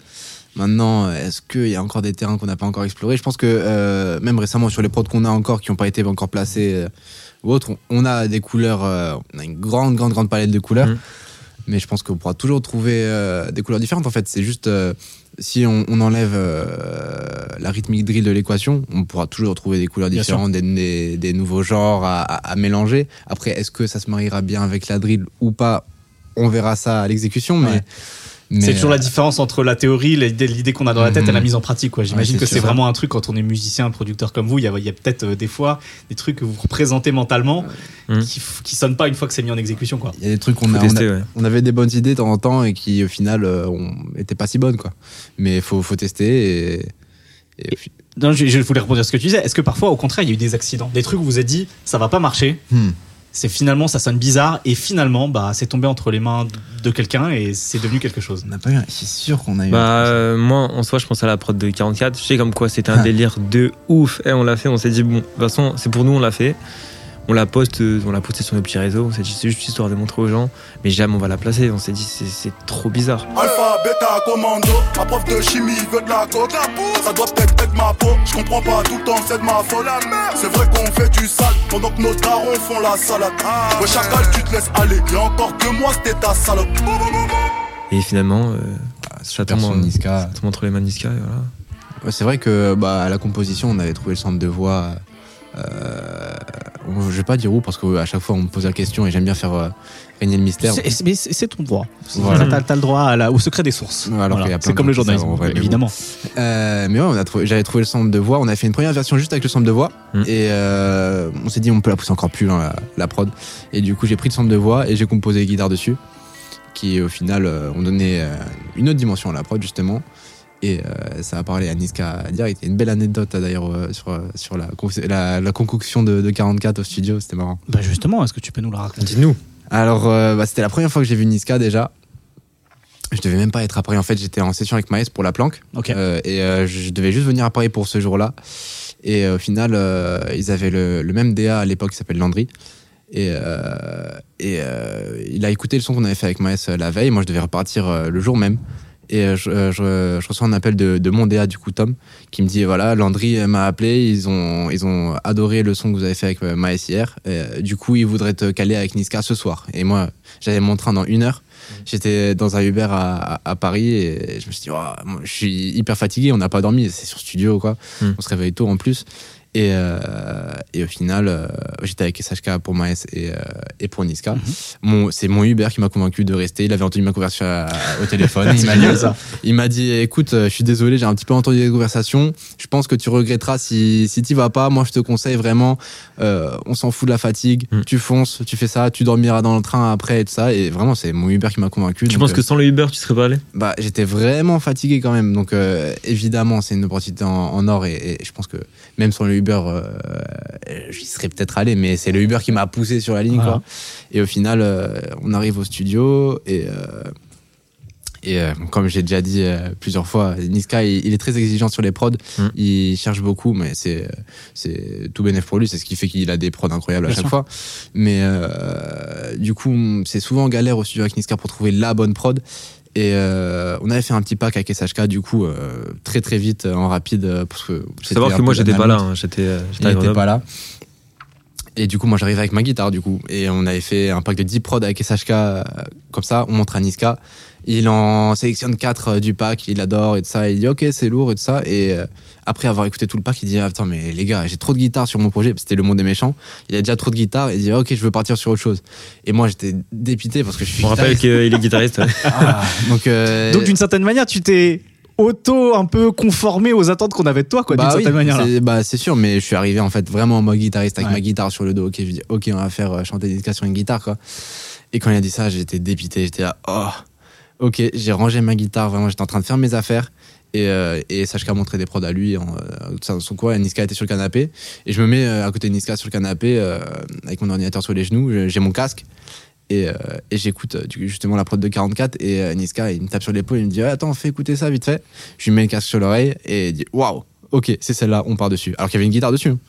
Maintenant, euh, est-ce qu'il y a encore des terrains qu'on n'a pas encore explorés? Je pense que euh, même récemment sur les prods qu'on a encore, qui n'ont pas été encore placés euh, ou autres, on- a des couleurs, euh, on a une grande, grande, grande palette de couleurs. Mhm. Mais je pense qu'on pourra toujours trouver euh, des couleurs différentes. En fait, c'est juste euh, si on, on enlève la rythmique drill de l'équation, on pourra toujours trouver des couleurs Bien différentes, des, des- des nouveaux genres à, à- à mélanger. Après, est-ce que ça se mariera bien avec la drill ou pas? On verra ça à l'exécution, mais. Ouais. Mais, C'est toujours euh, la différence entre la théorie, l'idée l'idée qu'on a dans la tête et la Mhm. mise en pratique. quoi. J'imagine Ouais, que c'est vraiment un truc quand on est musicien, producteur comme vous. Il y a, il y a peut-être euh, des fois des trucs que vous représentez mentalement Mhm. qui, qui sonnent pas une fois que c'est mis en exécution. Quoi. Il y a des trucs qu'on a, on tester, a- ouais. on avait des bonnes idées de temps en temps et qui au final euh, on étaient pas si bonnes quoi. Mais il faut, faut tester et, et puis- Non, je, je voulais répondre à ce que tu disais. Est-ce que parfois, au contraire, il y a eu des accidents Des trucs où vous vous êtes dit, ça va pas marcher Hmm. C'est finalement, ça sonne bizarre et finalement, bah, c'est tombé entre les mains de quelqu'un et c'est devenu quelque chose. on n'a pas eu. un- C'est sûr qu'on a eu. un Bah, euh, moi, en soi, je pense à la prod de 44. Je sais comme quoi c'était un Ah. délire de ouf. Et on l'a fait, on s'est dit, bon, de toute façon, c'est pour nous, on l'a fait. On l'a poste, euh, on l'a posté sur nos petits réseaux. On s'est dit, c'est juste histoire de montrer aux gens. Mais jamais on va la placer. On s'est dit, c'est- c'est trop bizarre. Alpha, bêta, commando. Ma prof de chimie veut de la coke. Ça doit peut-être être ma peau. Je comprends pas tout le temps, c'est de ma folle. C'est vrai qu'on fait du sale pendant que nos darons font la salade. Ouais, chacal, tu te laisses aller. Et encore que moi, c'était ta salope. Et finalement, euh, ça tombe, en- Niska. ça tombe entre les mains de Niska. Et voilà. Ouais, c'est vrai que bah, à la composition, on avait trouvé le centre de voix. Euh, je vais pas dire où parce qu'à chaque fois on me pose la question et j'aime bien faire euh, régner le mystère. C'est- Mais c'est ton droit. Voilà. T'as t'as le droit à la- au secret des sources. Alors C'est comme le journalisme, en vrai, mais bon. évidemment. Euh, mais ouais, on a trouvé, j'avais trouvé le sample de voix. On a fait une première version juste avec le sample de voix. Mm. Et euh, on s'est dit, on peut la pousser encore plus loin, la, la prod. Et du coup, j'ai pris le sample de voix et j'ai composé les guitares dessus. Qui, au final, euh, ont donné euh, une autre dimension à la prod, justement. Et euh, ça a parlé à Niska direct. Il y a une belle anecdote, d'ailleurs, euh, sur, euh, sur la, la, la concoction de, de 44 au studio. C'était marrant. Bah justement, est-ce que tu peux nous la raconter? Dis-nous. Alors, euh, bah, c'était la première fois que j'ai vu Niska déjà. Je devais même pas être à Paris. En fait, j'étais en session avec Maes pour la planque. Ok. Euh, et euh, je devais juste venir à Paris pour ce jour-là. Et euh, au final, euh, ils avaient le, le même DA à l'époque qui s'appelle Landry. Et, euh, et euh, il a écouté le son qu'on avait fait avec Maes la veille. Moi, je devais repartir euh, le jour même. Et euh, je, euh, je- je reçois un appel de, de mon DA, du coup, Tom, qui me dit voilà, Landry m'a appelé. Ils ont, ils ont adoré le son que vous avez fait avec euh, Maes hier. Et, du coup, ils voudraient te caler avec Niska ce soir. Et moi, j'avais mon train dans une heure. J'étais dans un Uber à, à- à Paris et je me suis dit, moi, je suis hyper fatigué, on n'a pas dormi, c'est sur studio, quoi. Mm. On se réveille tôt en plus. Et, euh, et au final, euh, j'étais avec SHK pour Maes et, euh, et pour Niska. Mon- C'est mon Uber qui m'a convaincu de rester. Il avait entendu ma conversation à- au téléphone. il m'a dit, il m'a dit, écoute, je suis désolé, j'ai un petit peu entendu les conversations. Je pense que tu regretteras si, si tu vas pas. Moi, je te conseille vraiment, on s'en fout de la fatigue. Mm. Tu fonces, tu fais ça, tu dormiras dans le train après et tout ça. Et vraiment, c'est mon Uber qui m'a convaincu. Tu penses que sans le Uber, tu serais pas allé? bah, j'étais vraiment fatigué quand même. Donc, évidemment, c'est une opportunité en, en or. Et, et je pense que même sans le Uber, euh, j'y serais peut-être allé. Mais c'est le Uber qui m'a poussé sur la ligne. Voilà. Quoi. Et au final, euh, on arrive au studio. Et, euh, et euh, comme j'ai déjà dit euh, plusieurs fois, Niska, il, il est très exigeant sur les prods. Mm. Il cherche beaucoup, mais c'est c'est tout bénéf pour lui. C'est ce qui fait qu'il a des prods incroyables à chaque sûr. fois. Mais euh, du coup, c'est souvent galère au studio avec Niska pour trouver la bonne prod. Et euh, on avait fait un petit pack avec SHK, du coup, euh, très très vite, euh, en rapide. Parce que savoir que moi, j'étais pas là. hein, J'étais à pas là. Et du coup, moi, j'arrive avec ma guitare, du coup. Et on avait fait un pack de 10 prods avec SHK, euh, comme ça. On montre à Niska. Il en sélectionne 4 du pack, il adore et tout ça. Il dit, OK, c'est lourd et tout ça. Et euh, après avoir écouté tout le pack, il dit, attends, mais les gars, j'ai trop de guitares sur mon projet. C'était Le Monde des Méchants. Il a déjà trop de guitares. Il dit, OK, je veux partir sur autre chose. Et moi, j'étais dépité parce que je suis On rappelle qu'il est guitariste. ouais. Ah, donc, euh, Donc d'une certaine manière, tu t'es auto un peu conformé aux attentes qu'on avait de toi, quoi, d'une Bah oui, certaine manière. là. c'est- Bah c'est sûr, mais je suis arrivé en fait vraiment en mode guitariste avec Ouais. ma guitare sur le dos. Ok, je dis ok, on va faire euh, chanter Niska sur une guitare quoi. Et quand il a dit ça, j'étais dépité. J'étais là, oh, ok, j'ai rangé ma guitare. Vraiment, j'étais en train de faire mes affaires. Et, euh, et SHK a montré des prods à lui en, euh, dans son coin. Et Niska était sur le canapé. Et je me mets euh, à côté de Niska sur le canapé euh, avec mon ordinateur sur les genoux. J'ai mon casque. Et, euh, et j'écoute euh, justement la prod de 44 et euh, Niska il me tape sur l'épaule il me dit attends fais écouter ça vite fait je lui mets le casque sur l'oreille et il dit waouh ok c'est celle-là on part dessus alors qu'il y avait une guitare dessus hein.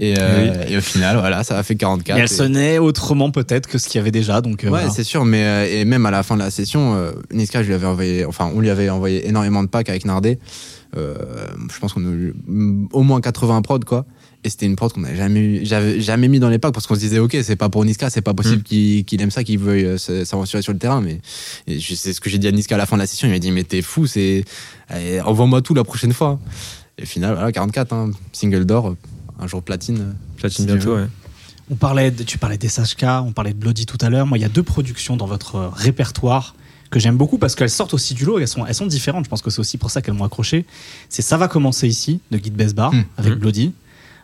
et, euh, et au final voilà ça a fait 44 Et elle et- sonnait autrement peut-être que ce qu'il y avait déjà. Donc, euh, Ouais, voilà. c'est sûr, mais et même à la fin de la session, euh, Niska, je lui avais envoyé, enfin, on lui avait envoyé énormément de packs avec Nardé. Je pense qu'on a eu mm, au moins 80 prods, quoi. Et c'était une prod qu'on n'avait jamais, jamais mis dans les packs parce qu'on se disait, ok, c'est pas pour Niska, c'est pas possible Mm. qu'il aime ça, qu'il veuille euh, s'aventurer sur le terrain. Mais c'est ce que j'ai dit à Niska à la fin de la session. Il m'a dit, mais t'es fou, c'est, envoie-moi tout la prochaine fois. Et au final, voilà, 44, hein, single d'or, euh, un jour platine. euh, Platine bientôt, ouais. On parlait, de- tu parlais des SHK, on parlait de Bloody tout à l'heure. Moi, il y a deux productions dans votre répertoire que j'aime beaucoup parce qu'elles sortent aussi du lot. Elles sont, elles sont différentes. Je pense que c'est aussi pour ça qu'elles m'ont accroché. C'est Ça va commencer ici de Guy de Besbar Mm. avec Mm. Bloody,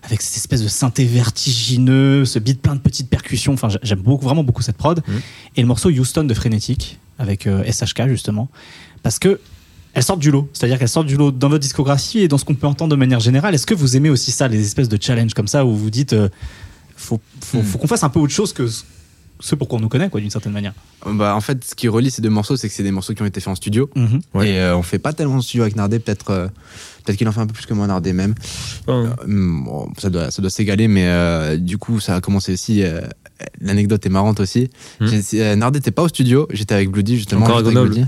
avec cette espèce de synthé vertigineux, ce beat plein de petites percussions. Enfin, j'aime beaucoup, vraiment beaucoup cette prod. Mm. Et le morceau Houston de Frenetic avec euh, SHK justement, parce que elles sortent du lot, c'est-à-dire qu'elles sortent du lot dans votre discographie et dans ce qu'on peut entendre de manière générale. Est-ce que vous aimez aussi ça, les espèces de challenges comme ça où vous dites euh, faut, faut, faut qu'on fasse un peu autre chose que ce- ce pour quoi on nous connaît, quoi, d'une certaine manière. Bah, en fait, ce qui relie ces deux morceaux, c'est que c'est des morceaux qui ont été faits en studio. Mhm. Ouais. Et euh, on fait pas tellement de studio avec Nardé, peut-être euh, peut-être qu'il en fait un peu plus que moi Nardé même. Euh, hum, bon, ça doit ça doit s'égaler, mais euh, du coup ça a commencé aussi. euh, L'anecdote est marrante aussi. Euh, Nardé n'était pas au studio, j'étais avec Bloody justement. Encore à Grenoble.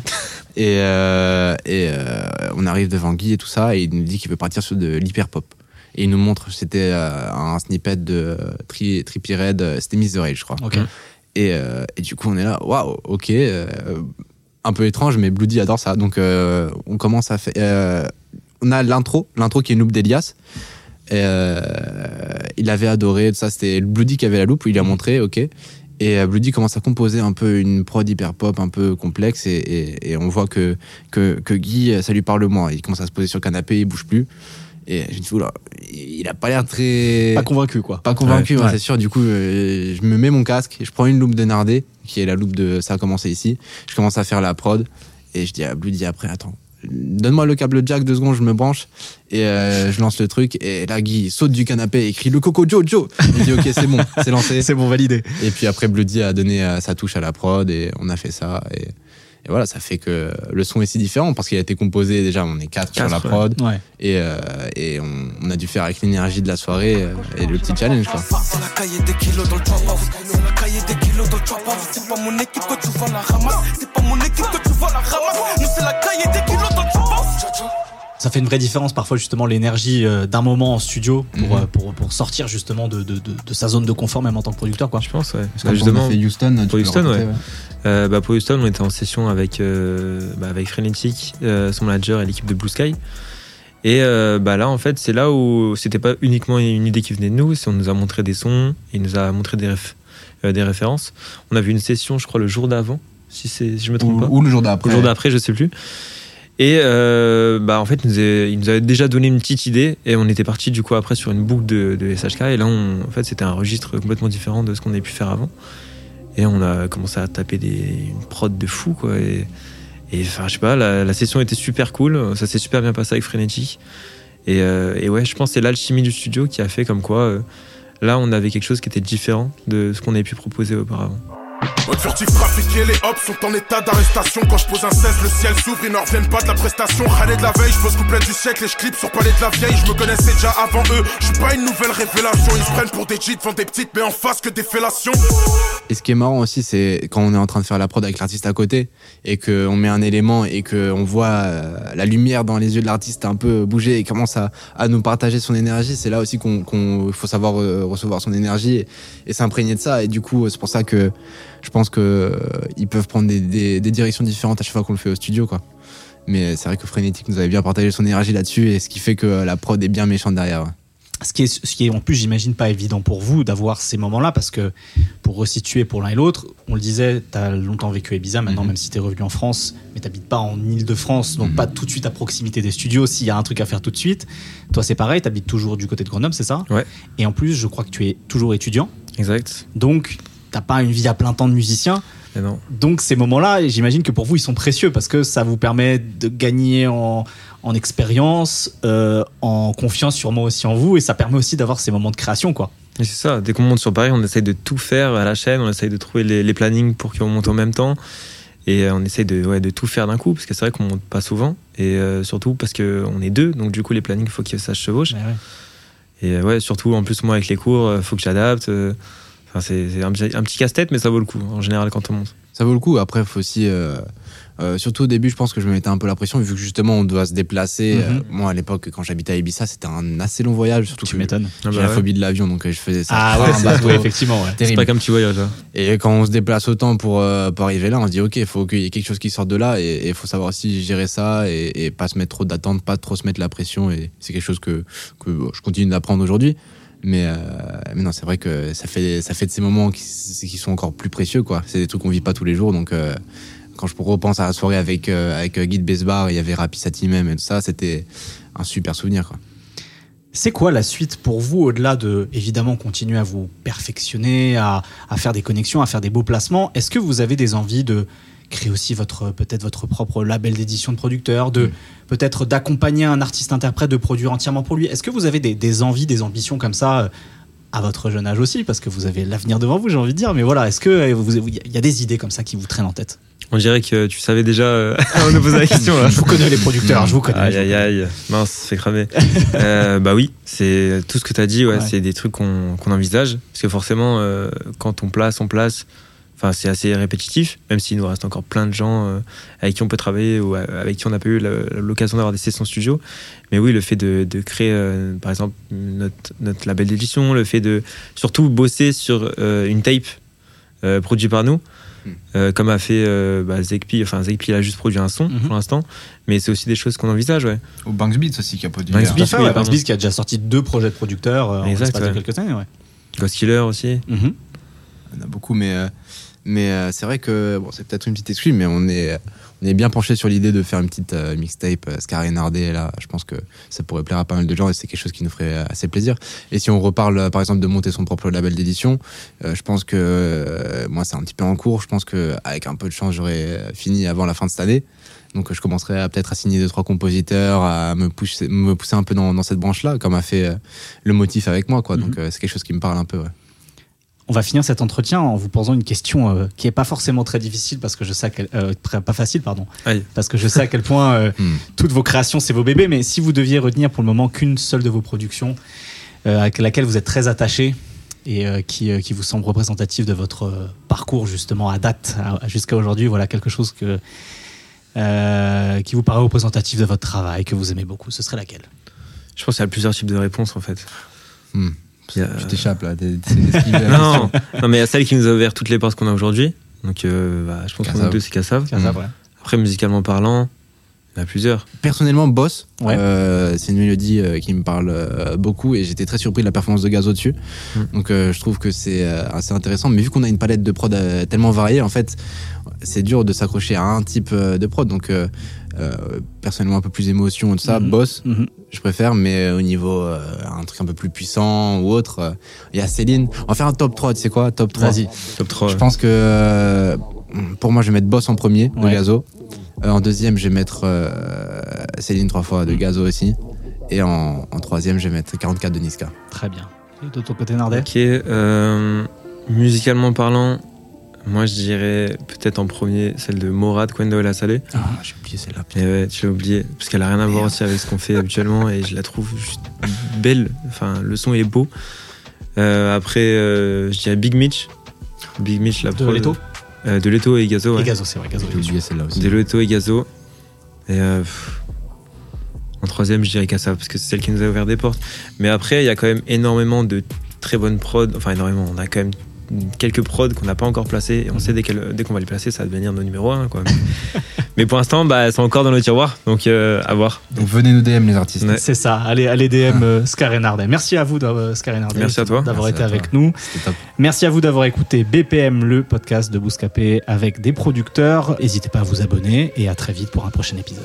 Et, euh, et euh, on arrive devant Guy et tout ça, et il nous dit qu'il veut partir sur de l'hyper pop. Et il nous montre, c'était euh, un snippet de euh, Tri, Trippie Red, euh, c'était Miss the Rage, je crois. Ok. Et, euh, et du coup, on est là, waouh, ok, euh, un peu étrange, mais Bloody adore ça. Donc, euh, on commence à faire. on a l'intro, l'intro qui est une loupe d'Elias. Il avait adoré, ça, c'était Bloody qui avait la loupe, il a montré, ok. Et Bloody commence à composer un peu une prod hyper pop un peu complexe et on voit que, que, que Guy, ça lui parle moins. Il commence à se poser sur le canapé, il bouge plus. Et je me dis, oula, il a pas l'air très. Pas convaincu, quoi. Pas convaincu, Ouais. ouais, Ouais. c'est sûr. Du coup, euh, je me mets mon casque, je prends une loupe de Nardé, qui est la loupe de Ça a commencé ici. Je commence à faire la prod et je dis à Bloody après, attends, donne-moi le câble jack deux secondes, je me branche et euh, je lance le truc. Et là, Guy saute du canapé et écrit le Coco Jojo. Il dit, ok, c'est bon, c'est lancé. C'est bon, validé. Et puis après, Bloody a donné euh, sa touche à la prod et on a fait ça. Et, Et voilà, ça fait que le son est si différent parce qu'il a été composé déjà, on est quatre, sur la prod. ouais. Et, euh, et on, on a dû faire avec l'énergie de la soirée euh, et le petit challenge. Quoi. C'est la cahier des kilos dans le drop-off. C'est la cahier des kilos dans le drop-off. C'est pas mon équipe que tu vois la ramasse. C'est pas mon équipe que tu vois la ramasse. Nous, c'est la cahier des kilos dans le drop-off. Ça fait une vraie différence parfois justement l'énergie euh, d'un moment en studio pour, Mhm. euh, pour, pour sortir justement de, de, de, de sa zone de confort même en tant que producteur quoi. Je pense ouais. On a fait Houston, tu pour Houston, raconter, ouais. ouais. Euh, bah, pour Houston, on était en session avec, euh, bah, avec Frenetic, euh, son manager et l'équipe de Blue Sky. Et euh, bah, là, en fait, c'est là où c'était pas uniquement une idée qui venait de nous, c'est on nous a montré des sons, il nous a montré des, réf- euh, des références. On a vu une session, je crois, le jour d'avant, si, c'est- si je me trompe Ou- pas. ou le jour d'après. Le jour d'après, je sais plus. Et euh, bah, en fait, il nous, avait déjà donné une petite idée et on était parti du coup après sur une boucle de, de SHK. Et là, on, en fait, c'était un registre complètement différent de ce qu'on avait pu faire avant. Et on a commencé à taper des, une prod de fou, quoi. Et, et enfin, je sais pas, la, la session était super cool. Ça s'est super bien passé avec Frenetic. Et, euh, et ouais, je pense que c'est l'alchimie du studio qui a fait comme quoi euh, là, on avait quelque chose qui était différent de ce qu'on avait pu proposer auparavant. Mode furtif trafiqué, les hops sont en état d'arrestation. Quand je pose un 16, le ciel s'ouvre, ils n'en reviennent pas de la prestation. Râler de la veille, je pose couplet du siècle et je clip sur palais de la vieille. Je me connaissais déjà avant eux, je suis pas une nouvelle révélation. Ils se prennent pour des jeets, vendent des petites, mais en face que des fellations. Et ce qui est marrant aussi, c'est quand on est en train de faire la prod avec l'artiste à côté et qu'on met un élément et qu'on voit euh, la lumière dans les yeux de l'artiste un peu bouger et commence à, à nous partager son énergie. C'est là aussi qu'on qu'on- faut savoir euh, recevoir son énergie et s'imprégner de ça. Et du coup, c'est pour ça que je pense que euh, ils peuvent prendre des, des- des directions différentes à chaque fois qu'on le fait au studio, quoi. Mais c'est vrai que Frenetic nous avait bien partagé son énergie là-dessus et ce qui fait que la prod est bien méchante derrière. ouais. Ce qui est, ce qui est en plus, j'imagine, pas évident pour vous d'avoir ces moments-là, parce que pour resituer pour l'un et l'autre, on le disait, tu as longtemps vécu à Ibiza, maintenant, Mhm. même si tu es revenu en France, mais tu pas en Ile-de-France, donc pas tout de suite à proximité des studios s'il y a un truc à faire tout de suite. Toi, c'est pareil, tu habites toujours du côté de Grenoble, c'est ça? Ouais. Et en plus, je crois que tu es toujours étudiant, Exact. donc t'as pas une vie à plein temps de musicien. Et non. Donc ces moments-là, j'imagine que pour vous, ils sont précieux parce que ça vous permet de gagner en, en expérience, euh, en confiance sûrement aussi en vous, et ça permet aussi d'avoir ces moments de création, quoi. C'est ça, dès qu'on monte sur Paris, on essaye de tout faire à la chaîne, on essaye de trouver les, les plannings pour qu'on monte en même temps. Et euh, on essaye de, ouais, de tout faire d'un coup, parce que c'est vrai qu'on monte pas souvent. Et euh, surtout parce qu'on est deux, donc du coup, les plannings, il faut que ça se chevauche. Et ouais, surtout, en plus, moi, avec les cours, il faut que j'adapte. euh, Enfin, c'est un, petit- un petit casse-tête, mais ça vaut le coup, en général, quand on monte. Ça vaut le coup. Après, il faut aussi. euh, euh, surtout au début, je pense que je me mettais un peu la pression, vu que justement, on doit se déplacer. Mhm. Euh, moi, à l'époque, quand j'habitais à Ibiza, c'était un assez long voyage. Surtout Tu m'étonnes. J'ai Ah bah la ouais. phobie de l'avion, donc je faisais ça. Ah ouais, bateau. effectivement, ouais. C'est pas comme petit voyage, là. Et quand on se déplace autant pour, euh, pour arriver là, on se dit, OK, il faut qu'il y ait quelque chose qui sorte de là, et il faut savoir aussi gérer ça, et, et pas se mettre trop d'attente, pas trop se mettre la pression, et c'est quelque chose que, que bon, je continue d'apprendre aujourd'hui. Mais, euh, mais non, c'est vrai que ça fait, ça fait de ces moments qui, qui sont encore plus précieux, quoi. C'est des trucs qu'on vit pas tous les jours, donc euh, quand je repense à la soirée avec, euh, avec Guy de Besbar, il y avait Rapi Sati même, et tout ça, c'était un super souvenir, quoi. C'est quoi la suite pour vous, au-delà de, évidemment, continuer à vous perfectionner, à, à faire des connexions, à faire des beaux placements? Est-ce que vous avez des envies de créer aussi votre peut-être votre propre label d'édition de producteur, de peut-être d'accompagner un artiste-interprète, de produire entièrement pour lui Est-ce que vous avez des, des envies, des ambitions comme ça euh, à votre jeune âge aussi, parce que vous avez l'avenir devant vous, j'ai envie de dire. Mais voilà, est-ce que euh, il y a des idées comme ça qui vous traînent en tête? On dirait que tu savais déjà euh, avant de poser la question. Là. Je vous connais les producteurs, je vous connais. Aïe aïe aïe, mince, cramer. Euh, bah oui, c'est tout ce que tu as dit, ouais, Ouais. c'est des trucs qu'on envisage. Parce que forcément, euh, quand on place, on place. Enfin, c'est assez répétitif, même s'il nous reste encore plein de gens euh, avec qui on peut travailler ou euh, avec qui on n'a pas eu l'occasion d'avoir des sessions studio. Mais oui, le fait de, de créer, euh, par exemple, notre, notre label d'édition, le fait de surtout bosser sur euh, une tape euh, produite par nous, euh, comme a fait euh, bah, Zekpi. Enfin, Zekpi, il a juste produit un son Mhm. pour l'instant, mais c'est aussi des choses qu'on envisage, ouais. Ou Banks Beats aussi qui a produit. Banks ouais, oui. Banks Beats qui a déjà sorti deux projets de producteurs euh, en Exact, de ouais. quelques années. Ouais. Ghost Killer aussi. Il y en a beaucoup, mais, euh, mais euh, c'est vrai que bon, c'est peut-être une petite excuse, mais on est, on est bien penché sur l'idée de faire une petite euh, mixtape euh, Scar et Nardé. Là, je pense que ça pourrait plaire à pas mal de gens et c'est quelque chose qui nous ferait euh, assez plaisir. Et si on reparle, par exemple, de monter son propre label d'édition, je pense que moi, c'est un petit peu en cours. Je pense que avec un peu de chance, j'aurais fini avant la fin de cette année. Donc, je commencerai à peut-être à signer deux trois compositeurs, à me pousser, me pousser un peu dans, dans cette branche-là, comme a fait le motif avec moi. Quoi. Donc, c'est quelque chose qui me parle un peu. Ouais. On va finir cet entretien en vous posant une question euh, qui est pas forcément très difficile parce que je sais à quel, euh, très- pas facile pardon Aïe. parce que je sais à quel point euh, Hmm. toutes vos créations c'est vos bébés mais si vous deviez retenir pour le moment qu'une seule de vos productions euh, à laquelle vous êtes très attaché et euh, qui, euh, qui vous semble représentative de votre parcours justement à date jusqu'à aujourd'hui voilà quelque chose que euh, qui vous paraît représentatif de votre travail que vous aimez beaucoup ce serait laquelle? Je pense qu'il y a plusieurs types de réponses en fait. Hmm. A- Tu t'échappes là. t'es- t'es esquivé la non, non, mais il y a celle qui nous a ouvert toutes les portes qu'on a aujourd'hui. Donc, euh, bah, je pense qu'on a deux, c'est Kassav. Kassav, ouais. Après, musicalement parlant, il y en a plusieurs. Personnellement, Boss, Ouais. euh, c'est une mélodie euh, qui me parle euh, beaucoup et j'étais très surpris de la performance de Gazo dessus. Mm. Donc euh, je trouve que c'est euh, assez intéressant. Mais vu qu'on a une palette de prod euh, tellement variée, en fait, c'est dur de s'accrocher à un type euh, de prod. Donc euh, euh, personnellement, un peu plus émotion et tout ça. Mhm. Boss, Mhm. je préfère, mais au niveau euh, un truc un peu plus puissant ou autre, euh, il y a Céline. On va faire un top 3, tu sais quoi? Top 3. Vas-y. Top 3. Je pense que euh, pour moi, je vais mettre Boss en premier de Ouais. Gazo. Euh, en deuxième, je vais mettre euh, Céline trois fois de Gazo aussi. Et en, en troisième, je vais mettre 44 de Niska. très bien Et de ton côté Nardet? Ok, euh, musicalement parlant, moi je dirais peut-être en premier celle de Morad, Kwendo et la Salée. Ah, j'ai oublié celle-là. Et ouais, tu l'as oublié, parce qu'elle a rien à voir aussi avec ce qu'on fait habituellement et je la trouve juste belle. Enfin, le son est beau. Euh, après, euh, je dirais Big Mitch. Big Mitch, la De prod. Leto Euh, De Leto et Gazo. et ouais. Gazo c'est vrai Gazo J'ai oublié celle-là aussi. De Leto et Gazo. Et euh, pff, en troisième, je dirais Kassav, parce que c'est celle qui nous a ouvert des portes. Mais après, il y a quand même énormément de très bonnes prods. Enfin, énormément. On a quand même quelques prods qu'on n'a pas encore placés. Et on sait dès qu'elle- dès qu'on va les placer, ça va devenir nos numéros 1. Quoi. Mais pour l'instant, bah, elles sont encore dans nos tiroirs. Donc, euh, à voir. Donc venez nous DM les artistes. Ouais. C'est ça. Allez, allez DM euh, Scar et Nardet. Merci à vous, euh, Scar et Nardet, Merci à toi. d'avoir été avec nous. Merci à vous d'avoir écouté BPM, le podcast de Bouscapé avec des producteurs. N'hésitez pas à vous abonner et à très vite pour un prochain épisode.